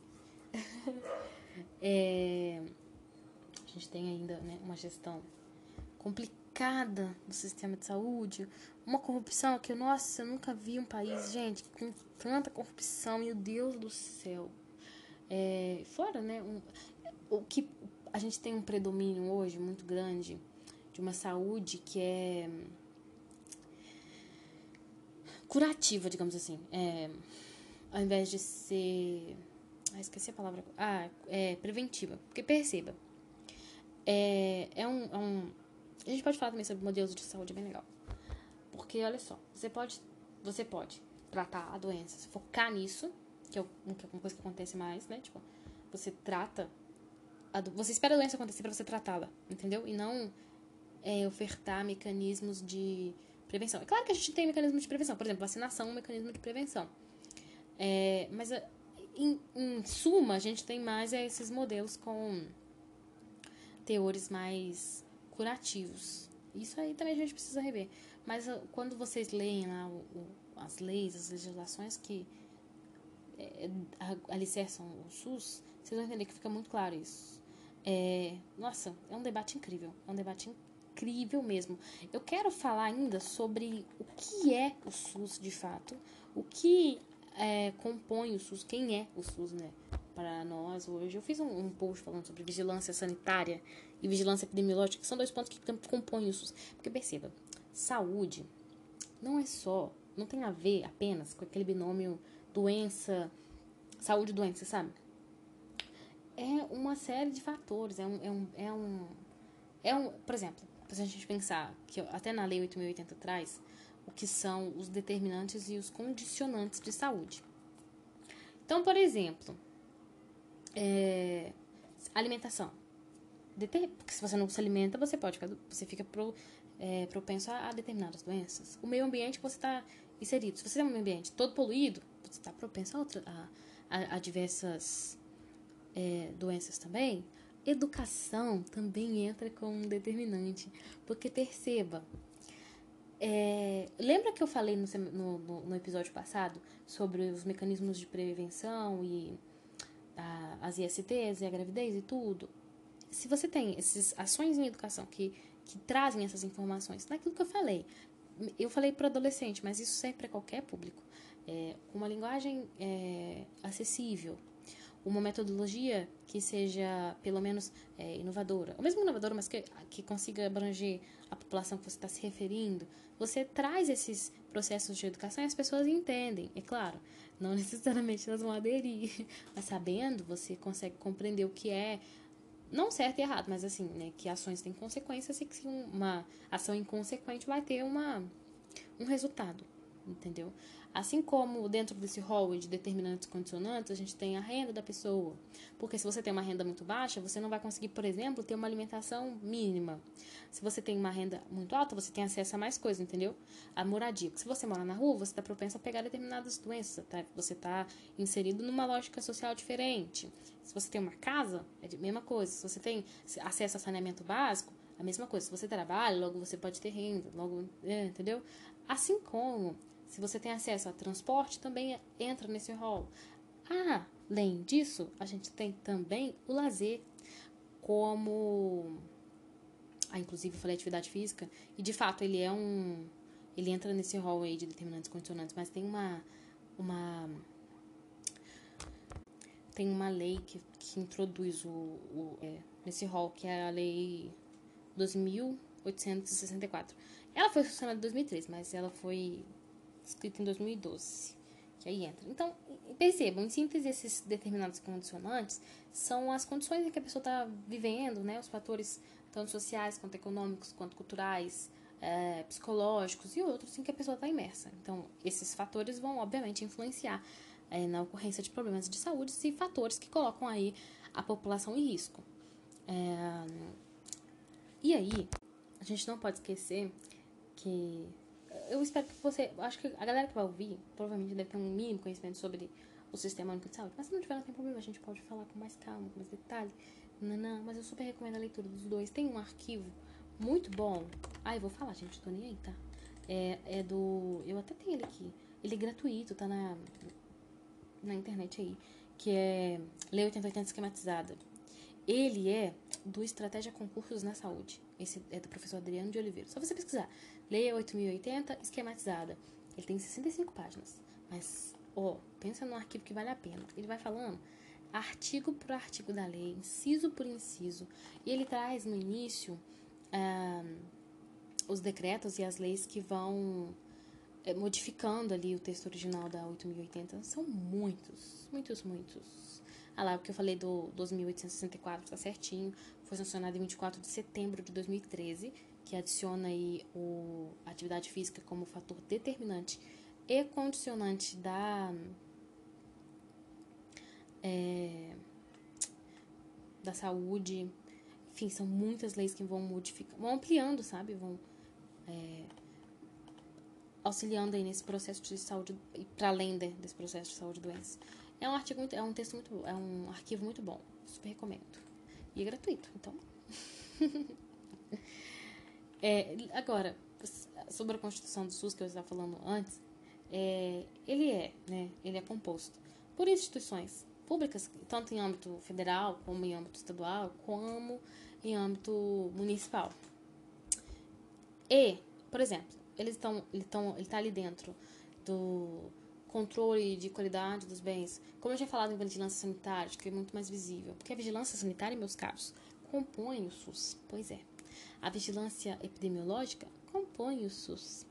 [SPEAKER 1] é, a gente tem ainda né, uma gestão complicada do sistema de saúde, uma corrupção que, nossa, eu nunca vi um país, gente, com tanta corrupção, meu Deus do céu. É, fora, né, um, o que a gente tem um predomínio hoje muito grande de uma saúde que é curativa, digamos assim. É, ao invés de ser. Ah, esqueci a palavra. Ah, é preventiva. Porque perceba. É, é, um, é um. A gente pode falar também sobre modelos de saúde bem legal. Porque, olha só, você pode. Você pode tratar a doença, focar nisso, que é uma coisa que acontece mais, né? Tipo, você trata você espera a doença acontecer para você tratá-la, entendeu? E não é, ofertar mecanismos de prevenção. É claro que a gente tem mecanismos de prevenção, por exemplo, vacinação é um mecanismo de prevenção. É, mas em, em, suma, a gente tem mais é, esses modelos com teores mais curativos. Isso aí também a gente precisa rever. Mas quando vocês leem lá o, o, as leis, as legislações que é, alicerçam o SUS, vocês vão entender que fica muito claro isso. É, nossa, é um debate incrível. É um debate incrível mesmo. Eu quero falar ainda sobre o que é o SUS de fato, o que é, compõe o SUS, quem é o SUS, né? para nós hoje. Eu fiz um, um, post falando sobre vigilância sanitária e vigilância epidemiológica, que são dois pontos que compõem o SUS. Porque perceba, saúde não é só, não tem a ver apenas com aquele binômio doença, saúde doença, sabe? É uma série de fatores, é um, é um, é um, é um por exemplo, se a gente pensar que até na lei 8080 traz o que são os determinantes e os condicionantes de saúde. Então, por exemplo, é, alimentação. Porque se você não se alimenta, você pode ficar, você fica pro, é, propenso a, a, determinadas doenças. O meio ambiente que você está inserido. Se você tem um meio ambiente todo poluído, você está propenso a, outra, a, a, a diversas é, doenças também. Educação também entra como um determinante. Porque perceba, é, lembra que eu falei no, no, no, episódio passado sobre os mecanismos de prevenção e a, as ISTs e a gravidez e tudo? Se você tem essas ações em educação que, que trazem essas informações, naquilo que eu falei, eu falei para adolescente, mas isso serve para qualquer público, é, uma linguagem é, acessível, uma metodologia que seja, pelo menos, é, inovadora. Ou mesmo inovadora, mas que, que consiga abranger a população que você está se referindo. Você traz esses processos de educação e as pessoas entendem. É claro, não necessariamente elas vão aderir, mas sabendo, você consegue compreender o que é não certo e errado, mas assim, né, que ações têm consequências e que uma ação inconsequente vai ter uma, um resultado, entendeu? Assim como dentro desse rol de determinantes condicionantes, a gente tem a renda da pessoa. Porque se você tem uma renda muito baixa, você não vai conseguir, por exemplo, ter uma alimentação mínima. Se você tem uma renda muito alta, você tem acesso a mais coisas, entendeu? A moradia. Se você mora na rua, você está propenso a pegar determinadas doenças. Tá? Você está inserido numa lógica social diferente. Se você tem uma casa, é a mesma coisa. Se você tem acesso a saneamento básico, a mesma coisa. Se você trabalha, logo você pode ter renda, logo, é, entendeu? Assim como se você tem acesso a transporte, também entra nesse rol. Ah, além disso, a gente tem também o lazer, como. Ah, inclusive eu falei atividade física, e de fato ele é um. Ele entra nesse rol aí de determinantes condicionantes, mas tem uma. uma tem uma lei que, que introduz o, o é, nesse rol, que é a lei 2864. Ela foi funcionada em 2003, mas ela foi escrito em 2012, que aí entra. Então, percebam, em síntese, esses determinados condicionantes são as condições em que a pessoa está vivendo, né? Os fatores tanto sociais, quanto econômicos, quanto culturais, é, psicológicos e outros em que a pessoa está imersa. Então, esses fatores vão, obviamente, influenciar é, na ocorrência de problemas de saúde e fatores que colocam aí a população em risco. É, e aí, a gente não pode esquecer que eu espero que você. Acho que a galera que vai ouvir provavelmente deve ter um mínimo conhecimento sobre o sistema único de saúde. Mas se não tiver, não tem problema, a gente pode falar com mais calma, com mais detalhe. Não, mas eu super recomendo a leitura dos dois. Tem um arquivo muito bom. Ah, eu vou falar, gente, tô nem aí, tá? É, é do. Eu até tenho ele aqui. Ele é gratuito, tá na, na internet aí. Que é Lei 8080 Esquematizada. Ele é do Estratégia Concursos na Saúde. Esse é do professor Adriano de Oliveira. Só você pesquisar. Leia 8080 esquematizada. Ele tem 65 páginas. Mas, ó, pensa num arquivo que vale a pena. Ele vai falando artigo por artigo da lei, inciso por inciso. E ele traz no início ah, os decretos e as leis que vão é, modificando ali o texto original da 8080. São muitos, muitos, muitos ah lá, o que eu falei do 2.864 tá certinho. Foi sancionado em 24 de setembro de 2013, que adiciona aí o, a atividade física como fator determinante e condicionante da. É, da saúde. Enfim, são muitas leis que vão modificar, vão ampliando, sabe? Vão é, auxiliando aí nesse processo de saúde, para além desse processo de saúde e doença. É um artigo muito, é um texto muito, é um arquivo muito bom, super recomendo. E é gratuito, então. é, agora, sobre a Constituição do SUS que eu estava falando antes, é, ele é, né, ele é composto por instituições públicas, tanto em âmbito federal, como em âmbito estadual, como em âmbito municipal. E, por exemplo, eles estão, ele, está ali dentro do controle de qualidade dos bens. Como eu tinha falado em vigilância sanitária, que é muito mais visível. Porque a vigilância sanitária, meus caros, compõe o SUS. Pois é. A vigilância epidemiológica compõe o SUS.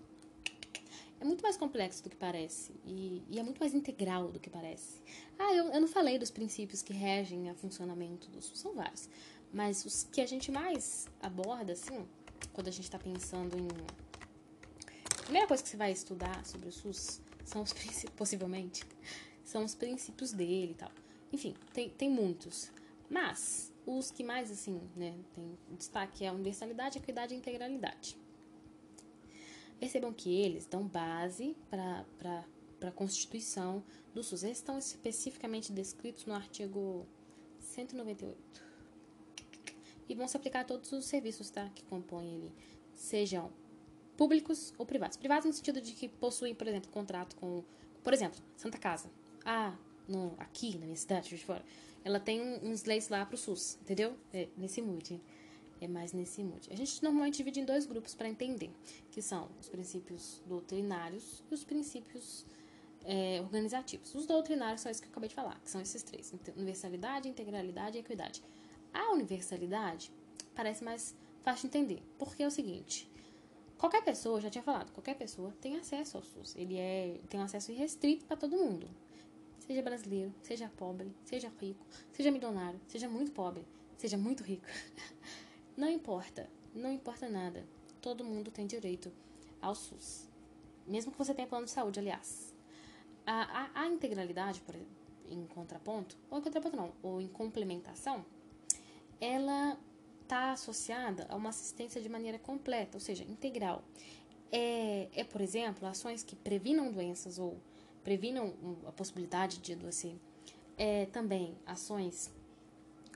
[SPEAKER 1] É muito mais complexo do que parece e, e é muito mais integral do que parece. Ah, eu, eu não falei dos princípios que regem o funcionamento do SUS, são vários. Mas os que a gente mais aborda, assim, quando a gente está pensando em. A primeira coisa que você vai estudar sobre o SUS são os princípios, possivelmente, são os princípios dele e tal. Enfim, tem, tem muitos. Mas os que mais, assim, né, tem destaque é a universalidade, equidade e integralidade. Percebam que eles dão base para a constituição do SUS. Eles estão especificamente descritos no artigo 198. E vão se aplicar a todos os serviços tá, que compõem ele, sejam públicos ou privados. Privados no sentido de que possuem, por exemplo, contrato com, por exemplo, Santa Casa. Ah, no, aqui na minha cidade, de fora, ela tem uns leis lá pro SUS, entendeu? É, nesse mood. É mais nesse mood. A gente normalmente divide em dois grupos para entender, que são os princípios doutrinários e os princípios é, organizativos. Os doutrinários são esses que eu acabei de falar, que são esses três: universalidade, integralidade e equidade. A universalidade parece mais fácil de entender, porque é o seguinte: qualquer pessoa, já tinha falado, qualquer pessoa tem acesso ao SUS. Ele é, tem um acesso irrestrito para todo mundo. Seja brasileiro, seja pobre, seja rico, seja milionário, seja muito pobre, seja muito rico. Não importa, não importa nada. Todo mundo tem direito ao SUS. Mesmo que você tenha plano de saúde, aliás. A, a, a integralidade, por, em contraponto, ou em contraponto não, ou em complementação, ela está associada a uma assistência de maneira completa, ou seja, integral. É, é, por exemplo, ações que previnam doenças ou previnam a possibilidade de adoecer. É, também ações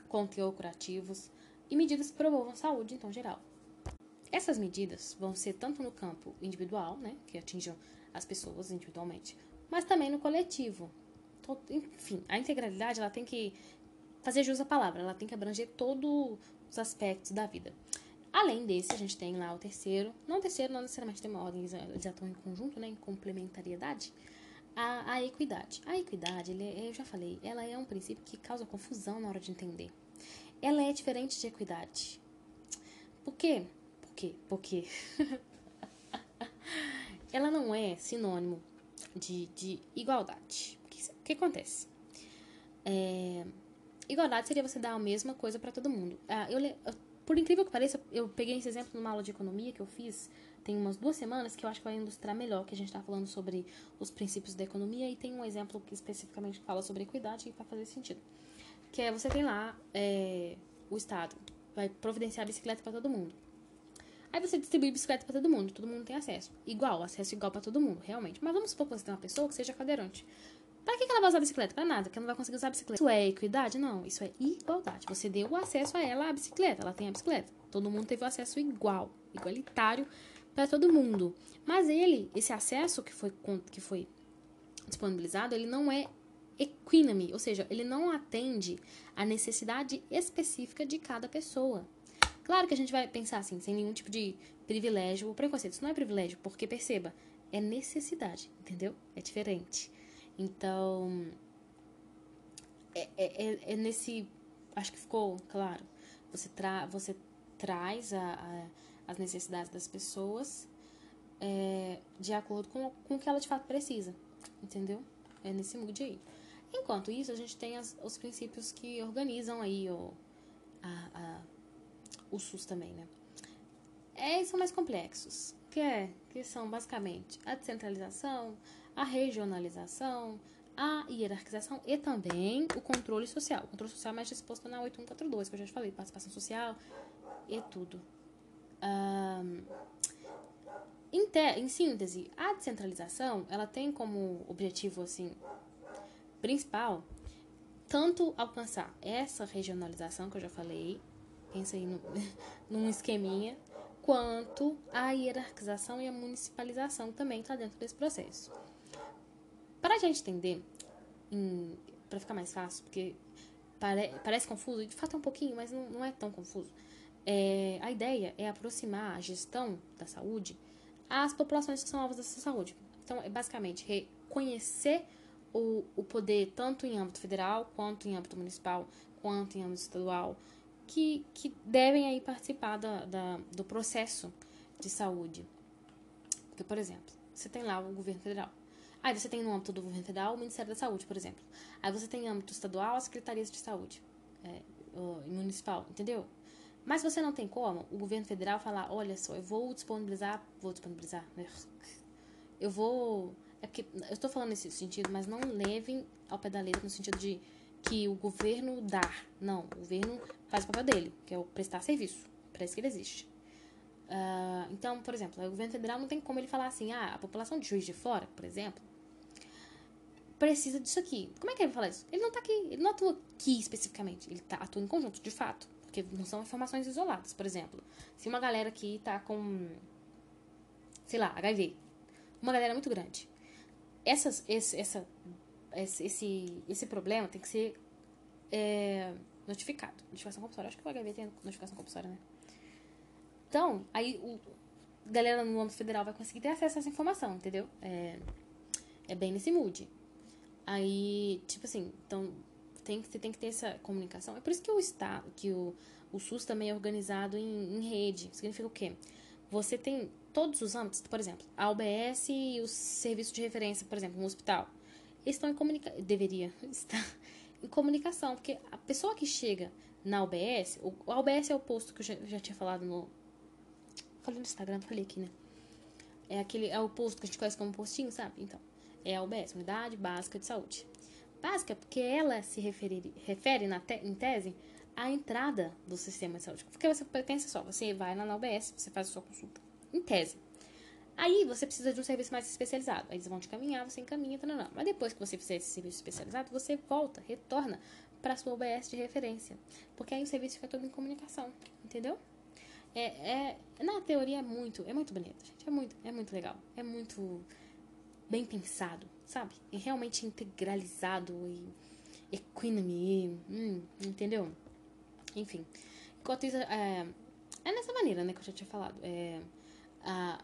[SPEAKER 1] contra curativos e medidas que promovam a saúde, então, geral. Essas medidas vão ser tanto no campo individual, né, que atinjam as pessoas individualmente, mas também no coletivo. Enfim, a integralidade ela tem que fazer jus à palavra, ela tem que abranger todos os aspectos da vida. Além desse, a gente tem lá o terceiro, não o terceiro, não necessariamente tem uma ordem, eles atuam em conjunto, né, em complementariedade, a, a equidade. A equidade, ele, é, eu já falei, ela é um princípio que causa confusão na hora de entender. Ela é diferente de equidade. Por quê? Por quê? Por quê? ela não é sinônimo de, de igualdade. O que, que acontece? É, igualdade seria você dar a mesma coisa para todo mundo. Ah, eu, por incrível que pareça, eu peguei esse exemplo numa aula de economia que eu fiz tem umas duas semanas que eu acho que vai ilustrar melhor que a gente está falando sobre os princípios da economia e tem um exemplo que especificamente fala sobre equidade e vai fazer sentido. Que é você tem lá é, o Estado vai providenciar bicicleta para todo mundo. Aí você distribui bicicleta para todo mundo, todo mundo tem acesso. Igual, acesso igual para todo mundo, realmente. Mas vamos supor que você tem uma pessoa que seja cadeirante. Pra que ela vai usar a bicicleta? Pra nada, que ela não vai conseguir usar a bicicleta. Isso é equidade? Não, isso é igualdade. Você deu o acesso a ela à bicicleta, ela tem a bicicleta. Todo mundo teve o acesso igual, igualitário para todo mundo. Mas ele, esse acesso que foi, que foi disponibilizado, ele não é equínime, ou seja, ele não atende à necessidade específica de cada pessoa. Claro que a gente vai pensar assim, sem nenhum tipo de privilégio ou preconceito. Isso não é privilégio, porque perceba, é necessidade, entendeu? É diferente. Então, é, é, é, é nesse. Acho que ficou claro. Você, tra, você traz a, a, as necessidades das pessoas é, de acordo com, com o que ela de fato precisa, entendeu? É nesse mood aí. Enquanto isso, a gente tem as, os princípios que organizam aí o, a, a, o SUS também, né? É, são mais complexos, que é que são basicamente a descentralização, a regionalização, a hierarquização e também o controle social. O controle social é mais disposto na 8142, que eu já te falei, participação social e tudo. Um, em, te, em síntese, a descentralização, ela tem como objetivo, assim, principal, tanto alcançar essa regionalização que eu já falei, pensa aí no, num esqueminha, quanto a hierarquização e a municipalização também está dentro desse processo. Para a gente entender, para ficar mais fácil, porque pare, parece confuso, de fato é um pouquinho, mas não, não é tão confuso. É, a ideia é aproximar a gestão da saúde às populações que são alvos dessa saúde. Então, é basicamente conhecer o, o poder tanto em âmbito federal, quanto em âmbito municipal, quanto em âmbito estadual, que, que devem aí participar da, da, do processo de saúde. Porque, por exemplo, você tem lá o governo federal. Aí você tem no âmbito do governo federal o Ministério da Saúde, por exemplo. Aí você tem no âmbito estadual as secretarias de saúde é, municipal, entendeu? Mas você não tem como o governo federal falar, olha só, eu vou disponibilizar, vou disponibilizar, né? eu vou é porque eu estou falando nesse sentido, mas não levem ao pé da letra no sentido de que o governo dá. Não, o governo faz o papel dele, que é o prestar serviço. Para isso que ele existe. Uh, então, por exemplo, o governo federal não tem como ele falar assim, ah, a população de Juiz de Fora, por exemplo, precisa disso aqui. Como é que ele vai falar isso? Ele não tá aqui, ele não atua aqui especificamente, ele tá, atua em conjunto, de fato, porque não são informações isoladas. Por exemplo, se uma galera aqui tá com, sei lá, HIV, uma galera muito grande, essas, esse, essa, esse, esse problema tem que ser é, notificado. Notificação compulsória. Acho que o HIV tem notificação compulsória, né? Então, aí o a galera no âmbito federal vai conseguir ter acesso a essa informação, entendeu? É, é bem nesse mood. Aí, tipo assim, então tem, você tem que ter essa comunicação. É por isso que o Estado, que o, o SUS também é organizado em, em rede. Significa o quê? Você tem todos os âmbitos, por exemplo, a UBS e os serviços de referência, por exemplo, no hospital, estão em comunicação, deveria estar em comunicação, porque a pessoa que chega na UBS, o, a UBS é o posto que eu já, já tinha falado no falei no Instagram, falei aqui, né? É aquele é o posto que a gente conhece como postinho, sabe? Então, é a UBS, Unidade Básica de Saúde. Básica porque ela se refere, refere na te, em tese à entrada do sistema de saúde. Porque você pensa só, você vai na UBS, você faz a sua consulta em tese. Aí você precisa de um serviço mais especializado. Aí eles vão te caminhar, você encaminha, não, não. Mas depois que você fizer esse serviço especializado, você volta, retorna para sua OBS de referência. Porque aí o serviço fica todo em comunicação, entendeu? É, é, na teoria é muito, é muito bonito, gente. É muito, é muito legal. É muito bem pensado, sabe? Realmente integralizado e equanime, hum, entendeu? Enfim. Enquanto isso, é, é nessa maneira, né, que eu já tinha falado. É, a,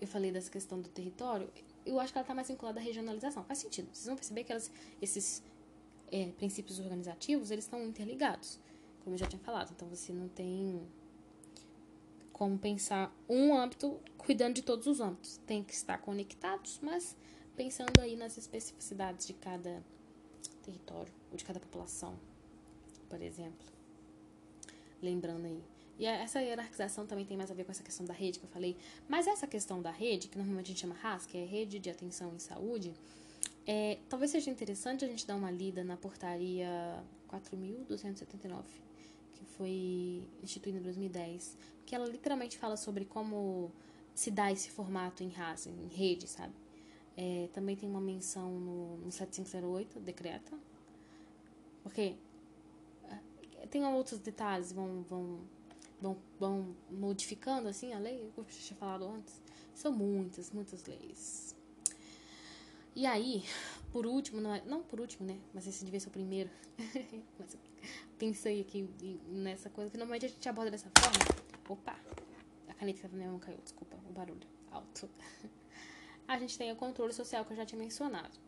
[SPEAKER 1] eu falei dessa questão do território, eu acho que ela está mais vinculada à regionalização. Faz sentido. Vocês vão perceber que elas, esses é, princípios organizativos, eles estão interligados, como eu já tinha falado. Então, você não tem como pensar um âmbito cuidando de todos os âmbitos. Tem que estar conectados, mas pensando aí nas especificidades de cada território ou de cada população, por exemplo. Lembrando aí e essa hierarquização também tem mais a ver com essa questão da rede que eu falei. Mas essa questão da rede, que normalmente a gente chama RAS, que é Rede de Atenção em Saúde, é, talvez seja interessante a gente dar uma lida na portaria 4.279, que foi instituída em 2010, que ela literalmente fala sobre como se dá esse formato em RAS, em rede, sabe? É, também tem uma menção no, no 7508, decreta, porque é, tem outros detalhes, vão, vão vão, vão modificando assim a lei, como eu tinha falado antes. São muitas, muitas leis. E aí, por último, não, é, não por último, né? Mas esse devia ser o primeiro. mas eu pensei aqui nessa coisa que normalmente a gente aborda dessa forma. Opa! A caneta mão caiu, desculpa, o barulho alto. a gente tem o controle social que eu já tinha mencionado.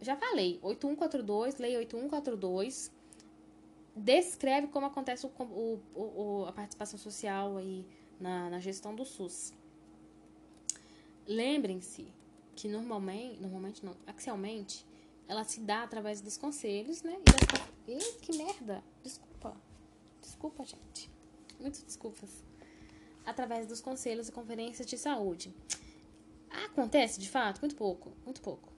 [SPEAKER 1] Já falei, 8142, lei 8142 descreve como acontece o, o, o, a participação social aí na, na gestão do SUS. Lembrem-se que normalmente, normalmente não, axialmente, ela se dá através dos conselhos, né? E das... Ih, que merda! Desculpa. Desculpa, gente. Muitas desculpas. Através dos conselhos e conferências de saúde. Acontece, de fato, muito pouco. Muito pouco.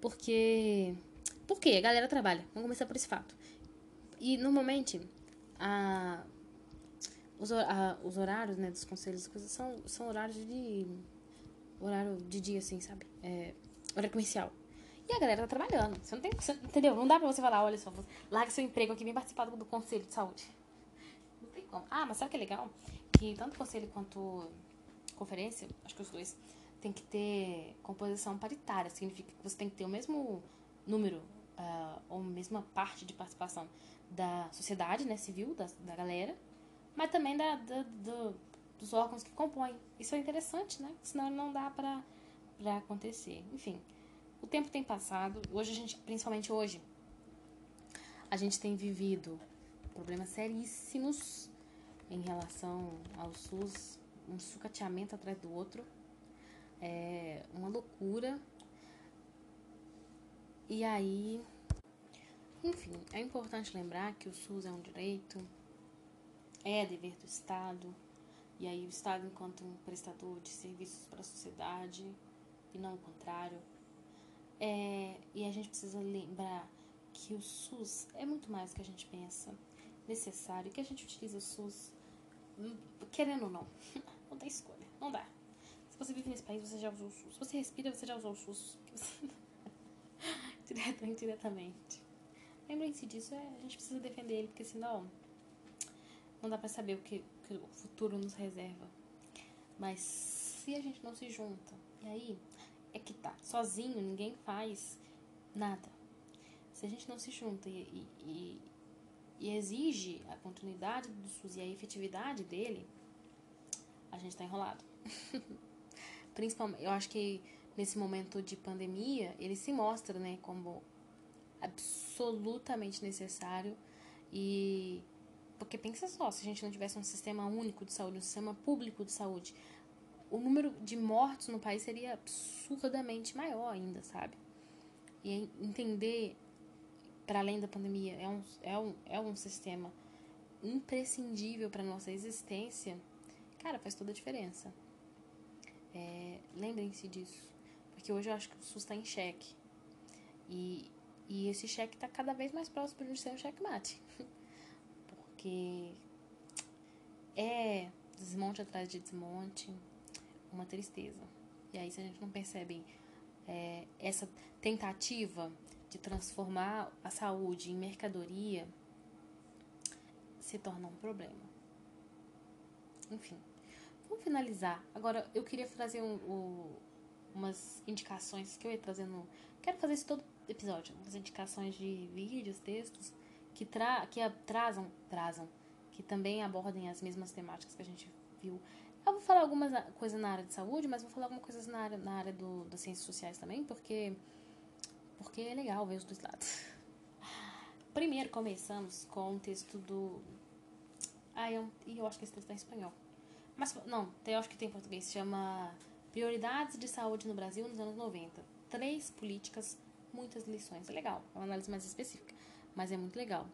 [SPEAKER 1] Porque. Por quê? A galera trabalha. Vamos começar por esse fato. E normalmente a, os, a, os horários né, dos conselhos coisas são, são horários de. horário de dia, assim, sabe? É, horário comercial. E a galera tá trabalhando. Você não tem. Você, entendeu? Não dá pra você falar, olha só, larga seu emprego aqui, vem participar do, do conselho de saúde. Não tem como. Ah, mas sabe o que é legal? Que tanto conselho quanto conferência, acho que os dois, tem que ter composição paritária. Significa que você tem que ter o mesmo número, uh, ou mesma parte de participação da sociedade né, civil, da, da galera, mas também da, da do, dos órgãos que compõem. Isso é interessante, né? Senão não dá pra acontecer. Enfim, o tempo tem passado, hoje a gente, principalmente hoje, a gente tem vivido problemas seríssimos em relação ao SUS, um sucateamento atrás do outro, é uma loucura. E aí, enfim, é importante lembrar que o SUS é um direito, é dever do Estado, e aí o Estado enquanto um prestador de serviços para a sociedade, e não o contrário. É, e a gente precisa lembrar que o SUS é muito mais do que a gente pensa necessário, que a gente utiliza o SUS hum, querendo ou não. Não tem escolha, não dá. Se você já usou o SUS. Se você respira, você já usou o SUS. Direto ou indiretamente. Lembrem-se disso, é, a gente precisa defender ele, porque senão não dá pra saber o que, que o futuro nos reserva. Mas se a gente não se junta, e aí é que tá, sozinho ninguém faz nada. Se a gente não se junta e, e, e exige a continuidade do SUS e a efetividade dele, a gente tá enrolado. Principalmente, eu acho que nesse momento de pandemia, ele se mostra, né, como absolutamente necessário e porque pensa só, se a gente não tivesse um sistema único de saúde, um sistema público de saúde, o número de mortos no país seria absurdamente maior ainda, sabe? E entender, para além da pandemia, é um, é um, é um sistema imprescindível para nossa existência, cara, faz toda a diferença. É, Lembrem-se disso, porque hoje eu acho que o SUS está em xeque. E, e esse cheque está cada vez mais próximo de ser um checkmate. porque é desmonte atrás de desmonte, uma tristeza. E aí, se a gente não percebe é, essa tentativa de transformar a saúde em mercadoria, se torna um problema. Enfim, vamos finalizar. Agora, eu queria trazer um, um, umas indicações que eu ia trazer no. Quero fazer isso todo episódio, umas indicações de vídeos, textos que, tra que trazam, trazam, que também abordem as mesmas temáticas que a gente viu. Eu vou falar algumas coisas na área de saúde, mas vou falar algumas coisas na área, na área do, das ciências sociais também, porque, porque é legal ver os dois lados. Primeiro começamos com um texto do. Ah, eu, eu acho que esse texto está em espanhol. Mas, não, eu acho que tem em português. Se chama Prioridades de Saúde no Brasil nos anos 90. Três políticas, muitas lições. É legal, é uma análise mais específica mas é muito legal.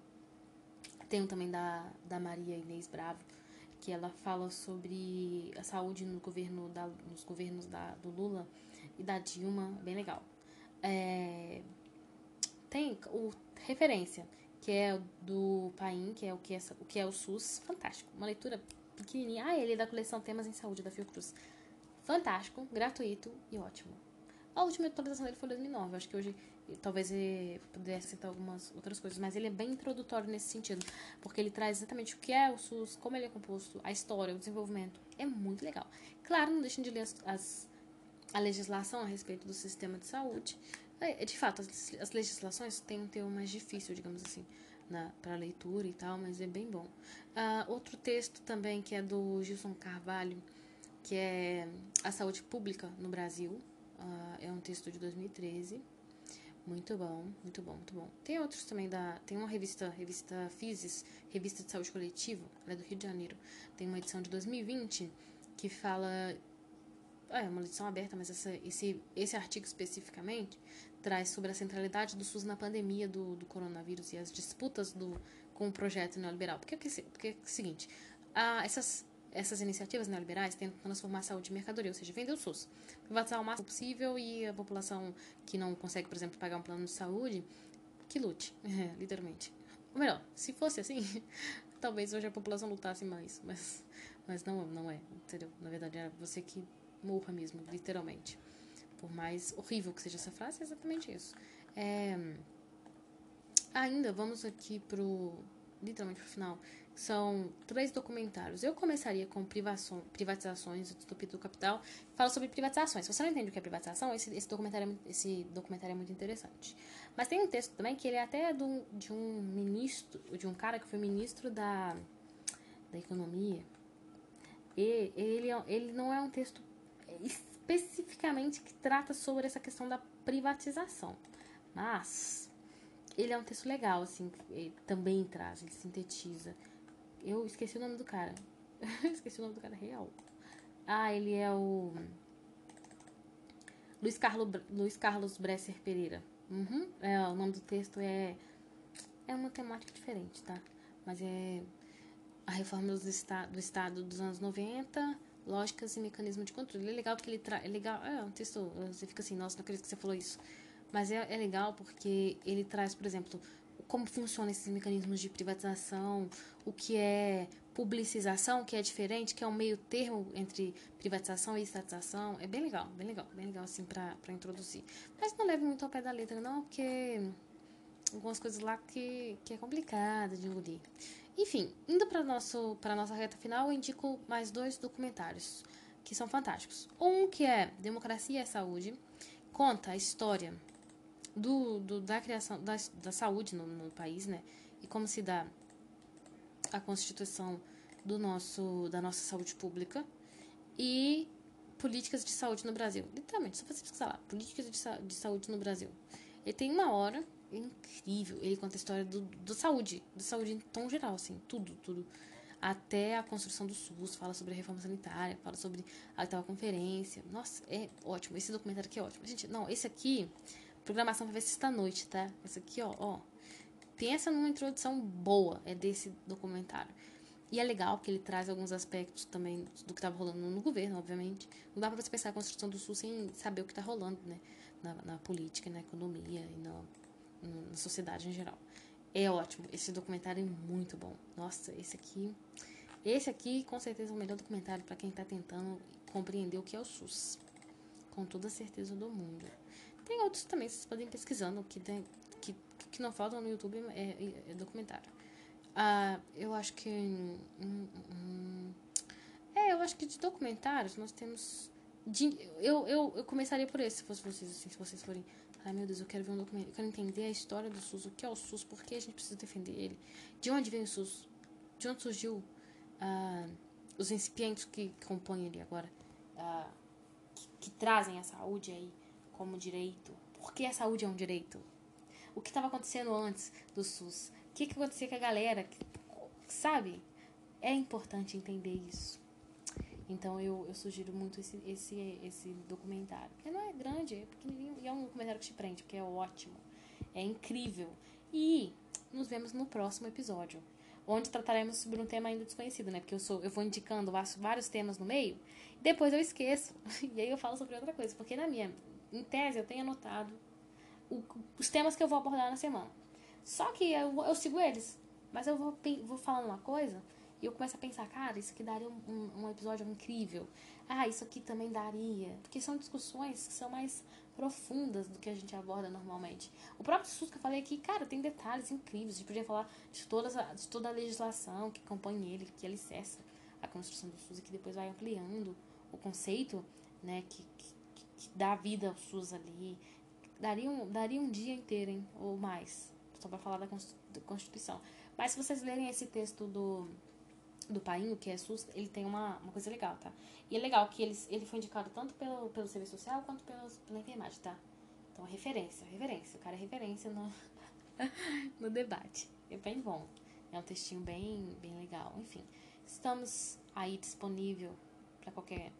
[SPEAKER 1] Tem um também da, da Maria Inês Bravo, que ela fala sobre a saúde no governo da, nos governos da, do Lula e da Dilma, bem legal. É, tem o referência, que é do Paim, que é o que é, o que é o SUS, fantástico. Uma leitura pequenininha. Ah, ele é da coleção Temas em Saúde da Fiocruz. Fantástico, gratuito e ótimo. A última atualização dele foi em 2009. Acho que hoje talvez ele pudesse citar algumas outras coisas, mas ele é bem introdutório nesse sentido, porque ele traz exatamente o que é o SUS, como ele é composto, a história, o desenvolvimento. É muito legal. Claro, não deixem de ler as, as a legislação a respeito do sistema de saúde. É, é de fato, as, as legislações têm um termo mais difícil, digamos assim, para leitura e tal, mas é bem bom. Uh, outro texto também que é do Gilson Carvalho, que é A Saúde Pública no Brasil. Uh, é um texto de 2013 muito bom, muito bom, muito bom. Tem outros também da. Tem uma revista, revista Physis, revista de saúde coletivo, ela é do Rio de Janeiro. Tem uma edição de 2020 que fala. É uma edição aberta, mas essa, esse, esse artigo especificamente traz sobre a centralidade do SUS na pandemia do, do coronavírus e as disputas do, com o projeto neoliberal. Porque, porque, porque é o seguinte, a, essas essas iniciativas neoliberais tentam transformar a saúde em mercadoria, ou seja, vender o SUS, privatizar o máximo possível e a população que não consegue, por exemplo, pagar um plano de saúde, que lute, é, literalmente. Ou melhor, se fosse assim, talvez hoje a população lutasse mais, mas, mas não, não é, entendeu? Na verdade, é você que morra mesmo, literalmente. Por mais horrível que seja essa frase, é exatamente isso. É... Ainda, vamos aqui pro, literalmente pro final são três documentários. Eu começaria com privatizações, o Distopia do Capital, fala sobre privatizações. Se você não entende o que é privatização, esse, esse, documentário, é, esse documentário é muito interessante. Mas tem um texto também que ele é até do, de um ministro, de um cara que foi ministro da, da economia. E ele, ele não é um texto especificamente que trata sobre essa questão da privatização. Mas ele é um texto legal, assim, também traz, ele sintetiza. Eu esqueci o nome do cara. esqueci o nome do cara real. Ah, ele é o Luiz Carlos, Luiz Carlos Bresser Pereira. Uhum. É, o nome do texto é é uma temática diferente, tá? Mas é a reforma do, esta, do Estado dos anos 90, lógicas e mecanismos de controle. É legal porque ele traz. É legal. É um texto. Você fica assim, nossa, não acredito que você falou isso. Mas é, é legal porque ele traz, por exemplo, como funcionam esses mecanismos de privatização, o que é publicização, que é diferente, que é um meio termo entre privatização e estatização. É bem legal, bem legal, bem legal assim para introduzir. Mas não leve muito ao pé da letra, não, porque algumas coisas lá que, que é complicado de engolir. Enfim, indo para nosso para nossa reta final, eu indico mais dois documentários que são fantásticos. Um que é Democracia e Saúde, conta a história do, do da criação da, da saúde no, no país, né? E como se dá a constituição do nosso da nossa saúde pública e políticas de saúde no Brasil. Literalmente, só você pesquisar lá, políticas de, de saúde no Brasil. Ele tem uma hora incrível. Ele conta a história do, do saúde, do saúde em tom geral, assim, tudo, tudo. Até a construção do SUS, fala sobre a reforma sanitária, fala sobre a oitava conferência. Nossa, é ótimo. Esse documentário aqui é ótimo. Gente, não, esse aqui, programação pra ver esta noite, tá? Esse aqui, ó, ó. Pensa numa introdução boa, é desse documentário. E é legal porque ele traz alguns aspectos também do que estava rolando no governo, obviamente. Não dá pra você pensar a construção do SUS sem saber o que está rolando, né? Na, na política, na economia e na na sociedade em geral. É ótimo. Esse documentário é muito bom. Nossa, esse aqui. Esse aqui, com certeza, é o melhor documentário para quem está tentando compreender o que é o SUS. Com toda a certeza do mundo. Tem outros também, vocês podem ir pesquisando, que, tem, que, que não faltam no YouTube é, é, é documentário. Ah, eu acho que. Hum, hum, é, eu acho que de documentários nós temos. De, eu, eu, eu começaria por esse, se fosse vocês, assim, se vocês forem Ai meu Deus, eu quero ver um documento, eu quero entender a história do SUS, o que é o SUS, por que a gente precisa defender ele, de onde vem o SUS, de onde surgiu ah, os incipientes que compõem ele agora, ah, que, que, trazem a saúde aí como direito, por que a saúde é um direito, o que estava acontecendo antes do SUS, o que, que acontecia com a galera, sabe? É importante entender isso. Então eu, eu sugiro muito esse, esse, esse documentário. Porque não é grande, é pequenininho e é um documentário que te prende, porque é ótimo. É incrível. E nos vemos no próximo episódio, onde trataremos sobre um tema ainda desconhecido, né? Porque eu sou eu vou indicando vários temas no meio, depois eu esqueço. E aí eu falo sobre outra coisa, porque na minha em tese eu tenho anotado o, os temas que eu vou abordar na semana. Só que eu, eu sigo eles, mas eu vou, vou falando uma coisa e eu começo a pensar, cara, isso aqui daria um, um, um, episódio incrível. Ah, isso aqui também daria. Porque são discussões que são mais profundas do que a gente aborda normalmente. O próprio SUS que eu falei aqui, cara, tem detalhes incríveis. A gente podia falar de, todas de toda a legislação que compõe ele, que alicerça a construção do SUS e que depois vai ampliando o conceito, né, que, que, que dá vida ao SUS ali. Daria um, daria um dia inteiro, hein, ou mais, só para falar da Constituição. Mas se vocês lerem esse texto do do Painho, que é SUS, ele tem uma, uma coisa legal, tá? E é legal que ele, ele foi indicado tanto pelo, pelo serviço social quanto pelo, pela enfermagem, tá? Então, referência, referência. O cara é referência no, no debate. É bem bom. É um textinho bem, bem legal. Enfim, estamos aí disponível para qualquer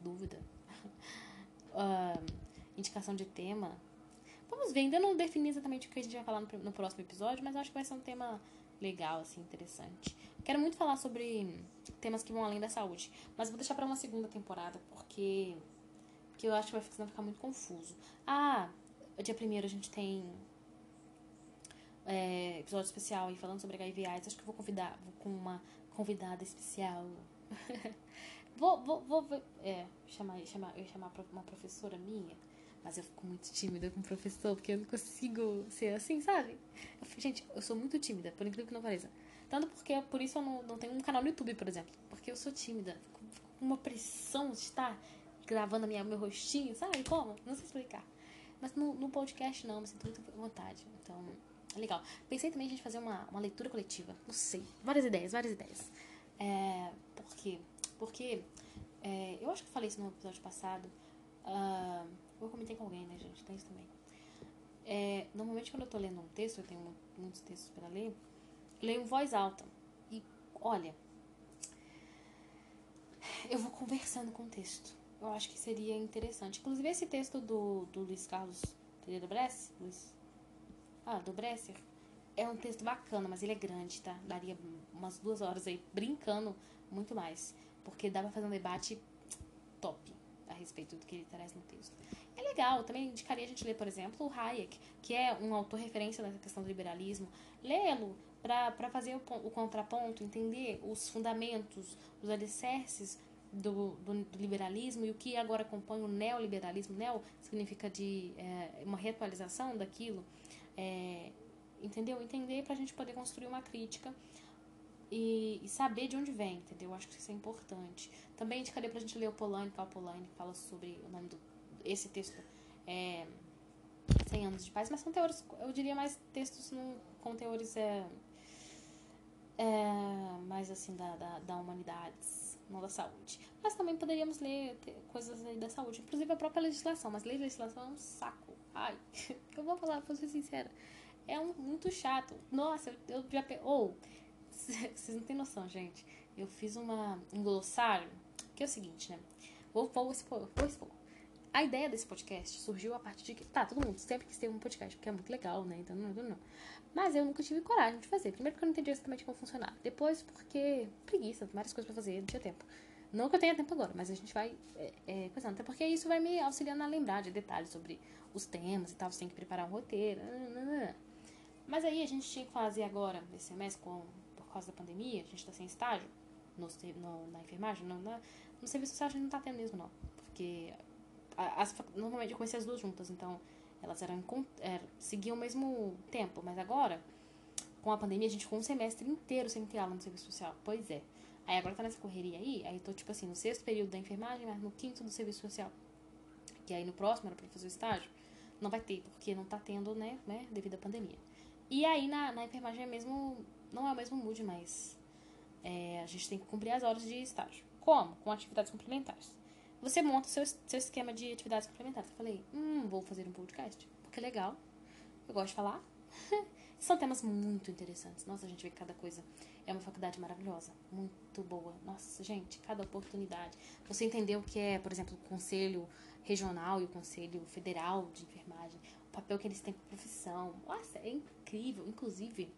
[SPEAKER 1] dúvida. uh, indicação de tema. Vamos ver, ainda não defini exatamente o que a gente vai falar no, no próximo episódio, mas acho que vai ser um tema legal, assim, interessante. Quero muito falar sobre temas que vão além da saúde, mas vou deixar para uma segunda temporada, porque, porque eu acho que vai ficar muito confuso. Ah, dia primeiro a gente tem é, episódio especial aí falando sobre HIV AIDS. Acho que vou convidar vou com uma convidada especial. vou, vou, vou, é, chamar, chamar, eu chamar uma professora minha mas eu fico muito tímida com o professor, porque eu não consigo ser assim, sabe? Eu, gente, eu sou muito tímida, por incrível que não pareça. Tanto porque, por isso eu não, não tenho um canal no YouTube, por exemplo. Porque eu sou tímida. Fico, com uma pressão de estar gravando minha, meu rostinho, sabe como? Não sei explicar. Mas no, no podcast não, me sinto muito à vontade. Então, é legal. Pensei também em gente fazer uma, uma leitura coletiva. Não sei. Várias ideias, várias ideias. É, por quê? Porque é, eu acho que eu falei isso no episódio passado. Uh, Eu comentei com alguém, né, gente? Tem isso também. É, normalmente, quando eu tô lendo um texto, eu tenho muitos textos para ler, leio em voz alta. E, olha, eu vou conversando com o texto. Eu acho que seria interessante. Inclusive, esse texto do, do Luiz Carlos Pereira Bresser, Luiz, ah, do Bresser, é um texto bacana, mas ele é grande, tá? Daria umas duas horas aí brincando muito mais. Porque dá pra fazer um debate top a respeito do que ele traz no texto. É legal, também indicaria a gente ler, por exemplo, o Hayek, que é um autor referência nessa questão do liberalismo. Lê-lo para fazer o, o, contraponto, entender os fundamentos, os alicerces do, do, do, liberalismo e o que agora compõe o neoliberalismo. Neo significa de é, uma reatualização daquilo. É, entendeu? Entender para a gente poder construir uma crítica e, e, saber de onde vem, entendeu? Acho que isso é importante. Também indicaria pra gente ler o Polanyi, Cal Polanyi, que fala sobre o nome do. Esse texto é 100 anos de paz, mas são teores, eu diria mais textos no, com teores é, é, mais assim da, da, da humanidades, não da saúde. Mas também poderíamos ler coisas da saúde, inclusive a própria legislação, mas ler legislação é um saco. Ai, eu vou falar, pra ser sincera. É um, muito chato. Nossa, eu já. Ou. Oh, Vocês não têm noção, gente. Eu fiz uma, um glossário, que é o seguinte, né? Vou, vou expor, vou expor. A ideia desse podcast surgiu a partir de que. Tá, todo mundo sempre quis ter um podcast, porque é muito legal, né? Então, não, não, não. Mas eu nunca tive coragem de fazer. Primeiro porque eu não entendi exatamente como funcionar. Depois porque preguiça, várias coisas pra fazer, não tinha tempo. Não que eu tenha tempo agora, mas a gente vai é, é, coisando. Até porque isso vai me auxiliando a lembrar de detalhes sobre os temas e tal. Você tem que preparar um roteiro. Mas aí a gente tinha que fazer agora, nesse semestre, com por causa da pandemia, a gente está sem estágio no, no, na enfermagem, no, na, no serviço social a gente não está tendo mesmo, não. Porque as, normalmente eu conheci as duas juntas, então elas eram, eram seguiam o mesmo tempo, mas agora, com a pandemia, a gente ficou um semestre inteiro sem ter aula no serviço social. Pois é. Aí agora tá nessa correria aí, aí tô tipo assim, no sexto período da enfermagem, mas no quinto do serviço social. Que aí no próximo era pra fazer o estágio, não vai ter, porque não tá tendo, né, né, devido à pandemia. E aí na, na enfermagem é mesmo não é o mesmo mood, mas é, a gente tem que cumprir as horas de estágio. Como? Com atividades complementares. Você monta seu, seu esquema de atividades complementares. Eu falei, hum, vou fazer um podcast, porque é legal. Eu gosto de falar. São temas muito interessantes. Nossa, a gente vê cada coisa é uma faculdade maravilhosa, muito boa. Nossa, gente, cada oportunidade. Você entendeu o que é, por exemplo, o conselho regional e o conselho federal de enfermagem, o papel que eles têm com a profissão. Nossa, é incrível. Inclusive,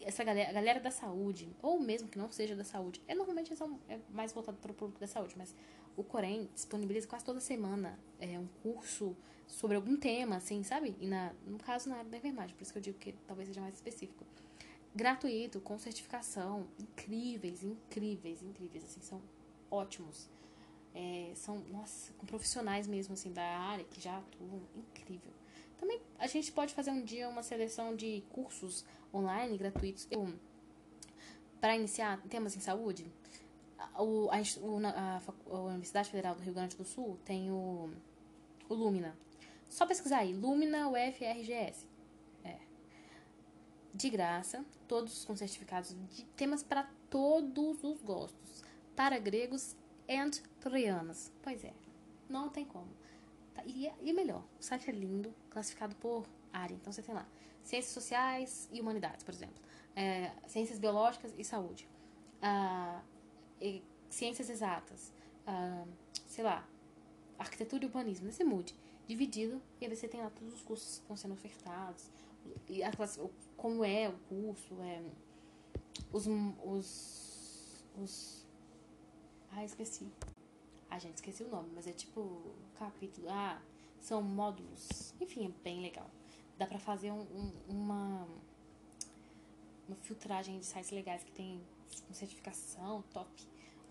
[SPEAKER 1] essa galera, a galera da saúde, ou mesmo que não seja da saúde, é normalmente são, é mais voltado para o público da saúde, mas o Corém disponibiliza quase toda semana é, um curso sobre algum tema, assim, sabe? E na, no caso na área da enfermagem, por isso que eu digo que talvez seja mais específico. Gratuito, com certificação, incríveis, incríveis, incríveis, assim, são ótimos. É, são, nossa, com profissionais mesmo, assim, da área que já atuam, incrível. Também a gente pode fazer um dia uma seleção de cursos online gratuitos para iniciar temas em saúde. O, a, a, a, Universidade Federal do Rio Grande do Sul tem o, o Lumina. Só pesquisar aí, Lumina UFRGS. É. De graça, todos com certificados de temas para todos os gostos. Para gregos e troianos. Pois é, não tem como. Tá, e, e melhor, o site é lindo, classificado por área. Então você tem lá ciências sociais e humanidades, por exemplo, é, ciências biológicas e saúde, ah, ciências exatas, sei lá, arquitetura e urbanismo, nesse mude, dividido, e aí você tem lá todos os cursos que estão sendo ofertados, e a classe, como é o curso, é, os, os, os. Ah, esqueci. Ah, gente, esqueci o nome, mas é tipo capítulo. Ah, são módulos. Enfim, é bem legal. Dá pra fazer um, um, uma, uma filtragem de sites legais que tem certificação top.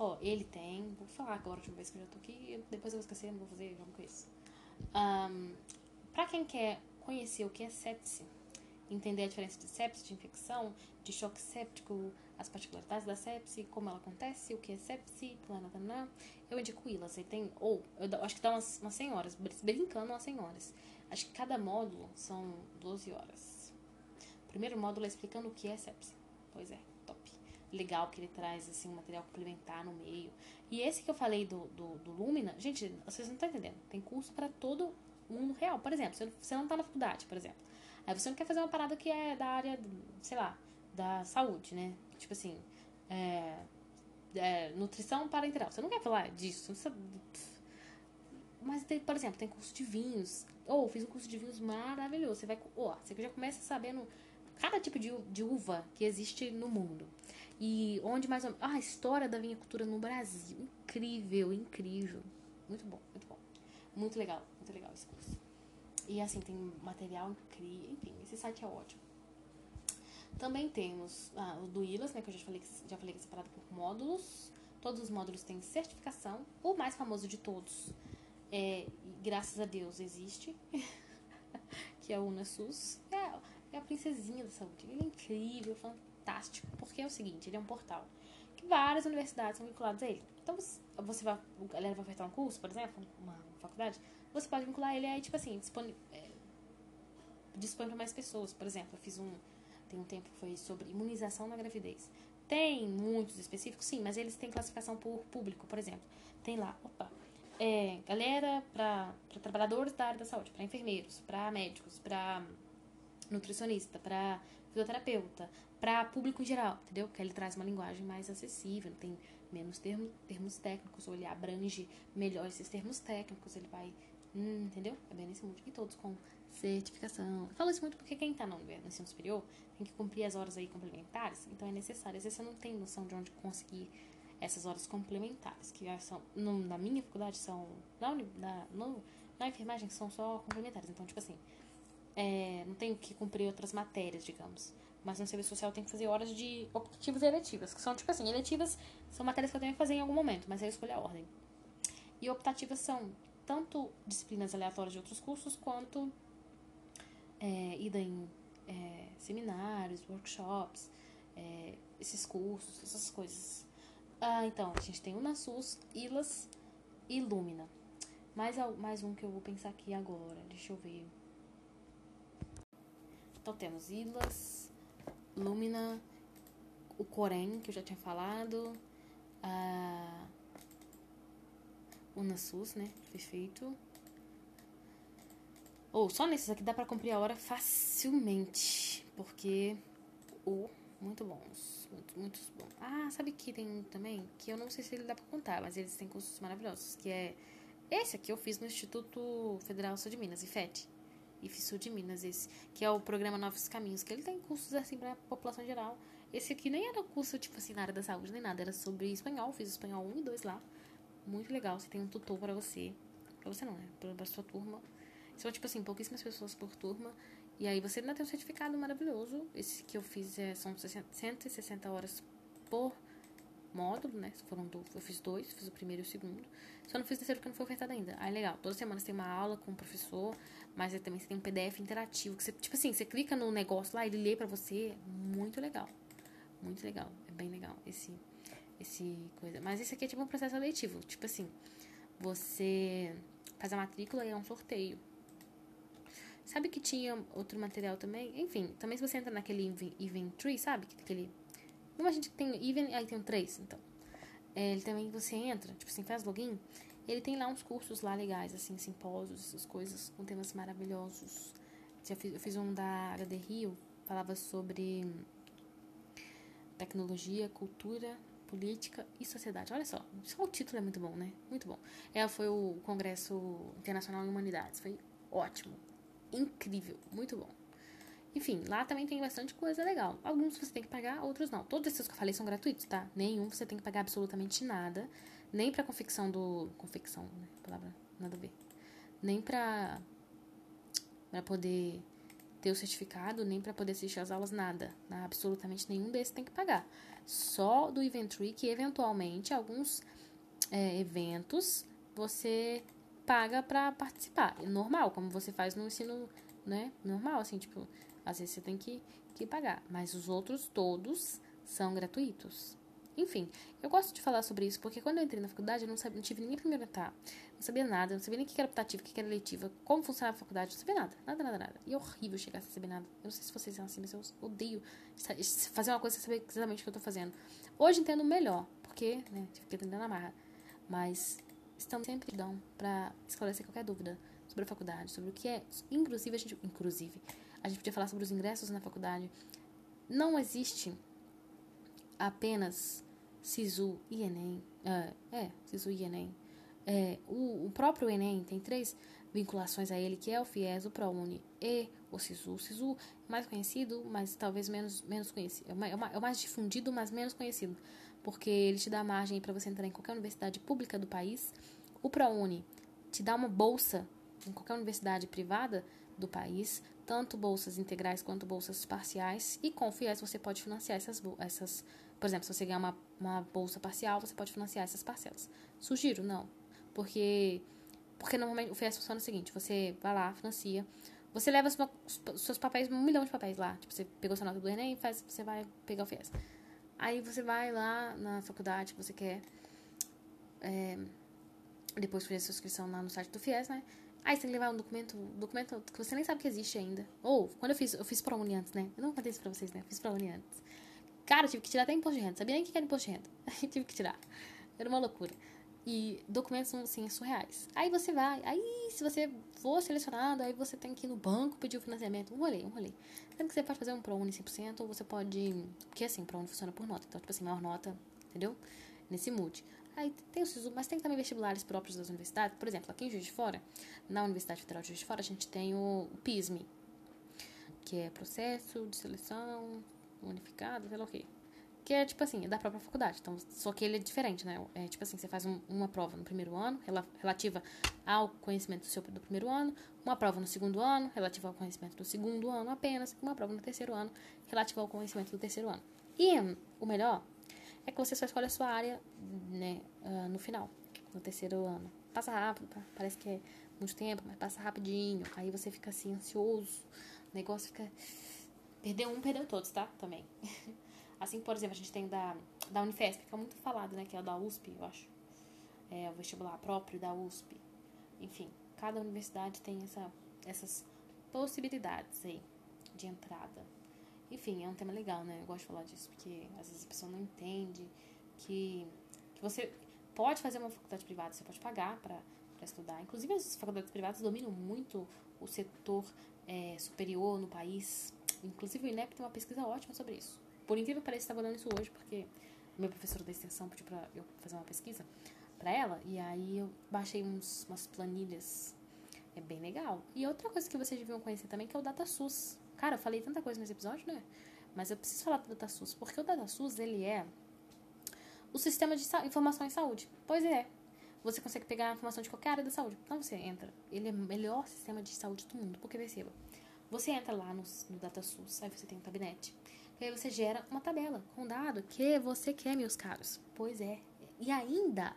[SPEAKER 1] Ó, ele tem. Vou falar agora de uma vez que eu já tô aqui. Depois eu vou esquecer, não vou fazer, vamos com isso. Um, pra quem quer conhecer o que é sepse, entender a diferença de sepse, de infecção, de choque séptico, as particularidades da sepse, como ela acontece, o que é sepse, tanana, eu indico ILAS. Aí tem, ou, eu acho que dá umas, umas 100 horas, brincando umas 100 horas. Acho que cada módulo são 12 horas. O primeiro módulo é explicando o que é sepse. Pois é. Legal que ele traz, assim, um material complementar no meio. E esse que eu falei do, do, do Lumina, gente, vocês não estão entendendo. Tem curso para todo mundo real. Por exemplo, você não está na faculdade, por exemplo. Aí você não quer fazer uma parada que é da área, sei lá, da saúde, né? Tipo assim, é, é, nutrição parenteral. Você não quer falar disso. Sabe, mas, tem, por exemplo, tem curso de vinhos. Ou oh, fiz um curso de vinhos maravilhoso. Você vai. Oh, você já começa sabendo cada tipo de, de uva que existe no mundo. E onde mais ou. Ah, a história da vinha-cultura no Brasil. Incrível, incrível. Muito bom, muito bom. Muito legal, muito legal esse curso. E assim, tem material incrível. Enfim, esse site é ótimo. Também temos ah, o do ILAS, né, que eu já falei, já falei que é separado por módulos. Todos os módulos têm certificação. O mais famoso de todos, é, graças a Deus, existe, que é o UNASUS. É, é a princesinha da saúde. Ele é incrível, fantástico, porque é o seguinte, ele é um portal que várias universidades são vinculadas a ele. Então, você vai, a galera vai ofertar um curso, por exemplo, uma faculdade, você pode vincular ele aí, tipo assim, dispõe, é, dispõe para mais pessoas. Por exemplo, eu fiz um, tem um tempo que foi sobre imunização na gravidez. Tem muitos específicos, sim, mas eles têm classificação por público, por exemplo. Tem lá, opa, é, galera para trabalhadores da área da saúde, para enfermeiros, para médicos, para nutricionista, para fisioterapeuta, para público em geral, entendeu? Que ele traz uma linguagem mais acessível, tem menos termo, termos técnicos, ou ele abrange melhor esses termos técnicos, ele vai, hum, entendeu? É bem nesse mundo. E todos com certificação. Eu falo isso muito porque quem está no ensino superior tem que cumprir as horas aí complementares, então é necessário. Às vezes você não tem noção de onde conseguir essas horas complementares, que são, no, na minha faculdade são, na, na, no, na enfermagem são só complementares. Então, tipo assim, é, não tenho que cumprir outras matérias, digamos. Mas no serviço social tenho que fazer horas de optativas e eletivas, que são tipo assim, eletivas são matérias que eu tenho que fazer em algum momento, mas aí eu escolho a ordem. E optativas são tanto disciplinas aleatórias de outros cursos, quanto é, ida em é, seminários, workshops, é, esses cursos, essas coisas. Ah, então, a gente tem o NASUS, ILAS e Lumina. Mais, mais um que eu vou pensar aqui agora, deixa eu ver. Então temos Ilas, Lumina, o Corém, que eu já tinha falado, a Unasus, né? Perfeito. Ou oh, só nesses aqui dá pra cumprir a hora facilmente, porque o oh, muito bons, muito, muito bons. Ah, sabe que tem um também que eu não sei se ele dá pra contar, mas eles têm cursos maravilhosos, que é esse aqui eu fiz no Instituto Federal Sul de Minas, IFET. IFSU de Minas, esse, que é o programa Novos Caminhos, que ele tem cursos assim pra população geral. Esse aqui nem era curso, tipo assim, na área da saúde, nem nada, era sobre espanhol, fiz espanhol 1 e 2 lá. Muito legal, você tem um tutor para você. Pra você não, né? Pra, pra sua turma. São, tipo assim, pouquíssimas pessoas por turma. E aí você ainda tem um certificado maravilhoso. Esse que eu fiz é, são 160 horas por módulo, né? Foram do, eu fiz dois, fiz o primeiro e o segundo. Só não fiz o terceiro porque não foi ofertado ainda. Aí legal, toda semana você tem uma aula com o professor, mas também você tem um PDF interativo. Que você, tipo assim, você clica no negócio lá, ele lê pra você. Muito legal. Muito legal. É bem legal esse, esse coisa. Mas esse aqui é tipo um processo seletivo. Tipo assim, você faz a matrícula e é um sorteio. Sabe que tinha outro material também? Enfim, também se você entra naquele Event Tree, sabe? Aquele. Como a gente tem Even, aí tem um 3, então. É, ele também você entra, tipo assim, faz login ele tem lá uns cursos lá legais, assim, simpósios, essas coisas, com temas maravilhosos. Já fiz, eu fiz um da HD Rio, falava sobre tecnologia, cultura, política e sociedade. Olha só, só o título é muito bom, né? Muito bom. Ela foi o Congresso Internacional em Humanidades. Foi ótimo. Incrível. Muito bom. Enfim, lá também tem bastante coisa legal. Alguns você tem que pagar, outros não. Todos esses que eu falei são gratuitos, tá? Nenhum você tem que pagar absolutamente nada nem para confecção do confecção, né? Palavra nada a ver. Nem para para poder ter o certificado, nem para poder assistir às aulas, nada. Absolutamente nenhum desses tem que pagar. Só do Eventry, que eventualmente alguns é, eventos você paga para participar. É normal, como você faz no ensino, né? Normal, assim, tipo, às vezes você tem que, que pagar. Mas os outros todos são gratuitos. Enfim, eu gosto de falar sobre isso porque quando eu entrei na faculdade eu não, sabia, não tive nem primeiro etapa, não sabia nada, não sabia nem o que era optativa, o que era leitiva, como funcionava a faculdade, não sabia nada, nada, nada, nada. E é horrível chegar sem saber nada. Eu não sei se vocês são assim, mas eu odeio fazer uma coisa sem saber exatamente o que eu tô fazendo. Hoje entendo melhor, porque, né, tive que aprender na marra. Mas estamos sempre dão para esclarecer qualquer dúvida sobre a faculdade, sobre o que é. Inclusive, a gente. Inclusive, a gente podia falar sobre os ingressos na faculdade. Não existe apenas SISU e Enem. É, é SISU e Enem. É, o, o próprio Enem tem três vinculações a ele, que é o FIES, o ProUni e o SISU. O SISU é mais conhecido, mas talvez menos, menos conhecido. É, mais, é, é o mais difundido, mas menos conhecido. Porque ele te dá margem para você entrar em qualquer universidade pública do país. O ProUni te dá uma bolsa em qualquer universidade privada do país, tanto bolsas integrais quanto bolsas parciais. E com o FIES você pode financiar essas, essas por exemplo, se você ganhar uma, uma bolsa parcial, você pode financiar essas parcelas. Sugiro, não. Porque, porque normalmente o FIES funciona o seguinte: você vai lá, financia. Você leva seus papéis, um milhão de papéis lá. Tipo, você pegou sua nota do Enem, faz, você vai pegar o FIES. Aí você vai lá na faculdade que você quer. É, depois fazer a sua inscrição lá no site do FIES, né? Aí você tem que levar um documento, documento que você nem sabe que existe ainda. Ou, quando eu fiz, eu fiz ProUni antes, né? Eu não contei isso pra vocês, né? Eu fiz ProUni antes. Cara, tive que tirar até imposto de renda. Sabia nem o que era imposto de renda. tive que tirar. Era uma loucura. E documentos assim, surreais. Aí você vai. Aí, se você for selecionado, aí você tem que ir no banco pedir o financiamento. Um rolê, um rolê. Sendo que você pode fazer um ProUni 100% ou você pode. Porque assim, ProUni funciona por nota. Então, tipo assim, maior nota, entendeu? Nesse mood. Aí tem o SISU, mas tem também vestibulares próprios das universidades. Por exemplo, aqui em Juiz de Fora, na Universidade Federal de Juiz de Fora, a gente tem o PISME, que é Processo de Seleção unificado, sei lá o quê. Que é, tipo assim, é da própria faculdade. Então, só que ele é diferente, né? É tipo assim, você faz um, uma prova no primeiro ano, relativa ao conhecimento do seu do primeiro ano, uma prova no segundo ano, relativa ao conhecimento do segundo ano apenas, uma prova no terceiro ano, relativa ao conhecimento do terceiro ano. E o melhor é que você só escolhe a sua área, né, uh, no final, no terceiro ano. Passa rápido, parece que é muito tempo, mas passa rapidinho. Aí você fica assim, ansioso, o negócio fica Perdeu um, perdeu todos, tá? Também. Assim, por exemplo, a gente tem da, da Unifesp, que é muito falado, né? Que é o da USP, eu acho. É o vestibular próprio da USP. Enfim, cada universidade tem essa, essas possibilidades aí de entrada. Enfim, é um tema legal, né? Eu gosto de falar disso, porque às vezes a pessoa não entende que, que você pode fazer uma faculdade privada, você pode pagar para estudar. Inclusive, as faculdades privadas dominam muito o setor é, superior no país, Inclusive o INEP tem uma pesquisa ótima sobre isso. Por incrível que pareça, estava dando isso hoje, porque meu professor da extensão pediu para eu fazer uma pesquisa para ela, e aí eu baixei uns, umas planilhas. É bem legal. E outra coisa que vocês deviam conhecer também, que é o DataSUS. Cara, eu falei tanta coisa nesse episódio, né? Mas eu preciso falar do DataSUS, porque o DataSUS, ele é o sistema de informação em saúde. Pois é. Você consegue pegar a informação de qualquer área da saúde. Então você entra. Ele é o melhor sistema de saúde do mundo, porque perceba. Você entra lá no, no DataSUS, aí você tem um tabinete. E aí você gera uma tabela com dado que você quer, meus caros. Pois é. E ainda,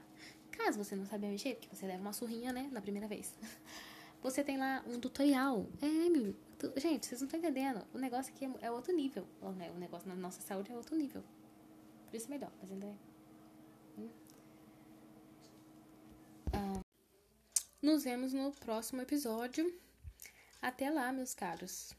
[SPEAKER 1] caso você não saiba mexer, porque você leva uma surrinha, né, na primeira vez. Você tem lá um tutorial. É, meu. Gente, vocês não estão entendendo. O negócio aqui é, é outro nível. O negócio na nossa saúde é outro nível. Por isso é melhor, mas ainda é. Hum. Ah, nos vemos no próximo episódio. Até lá, meus caros.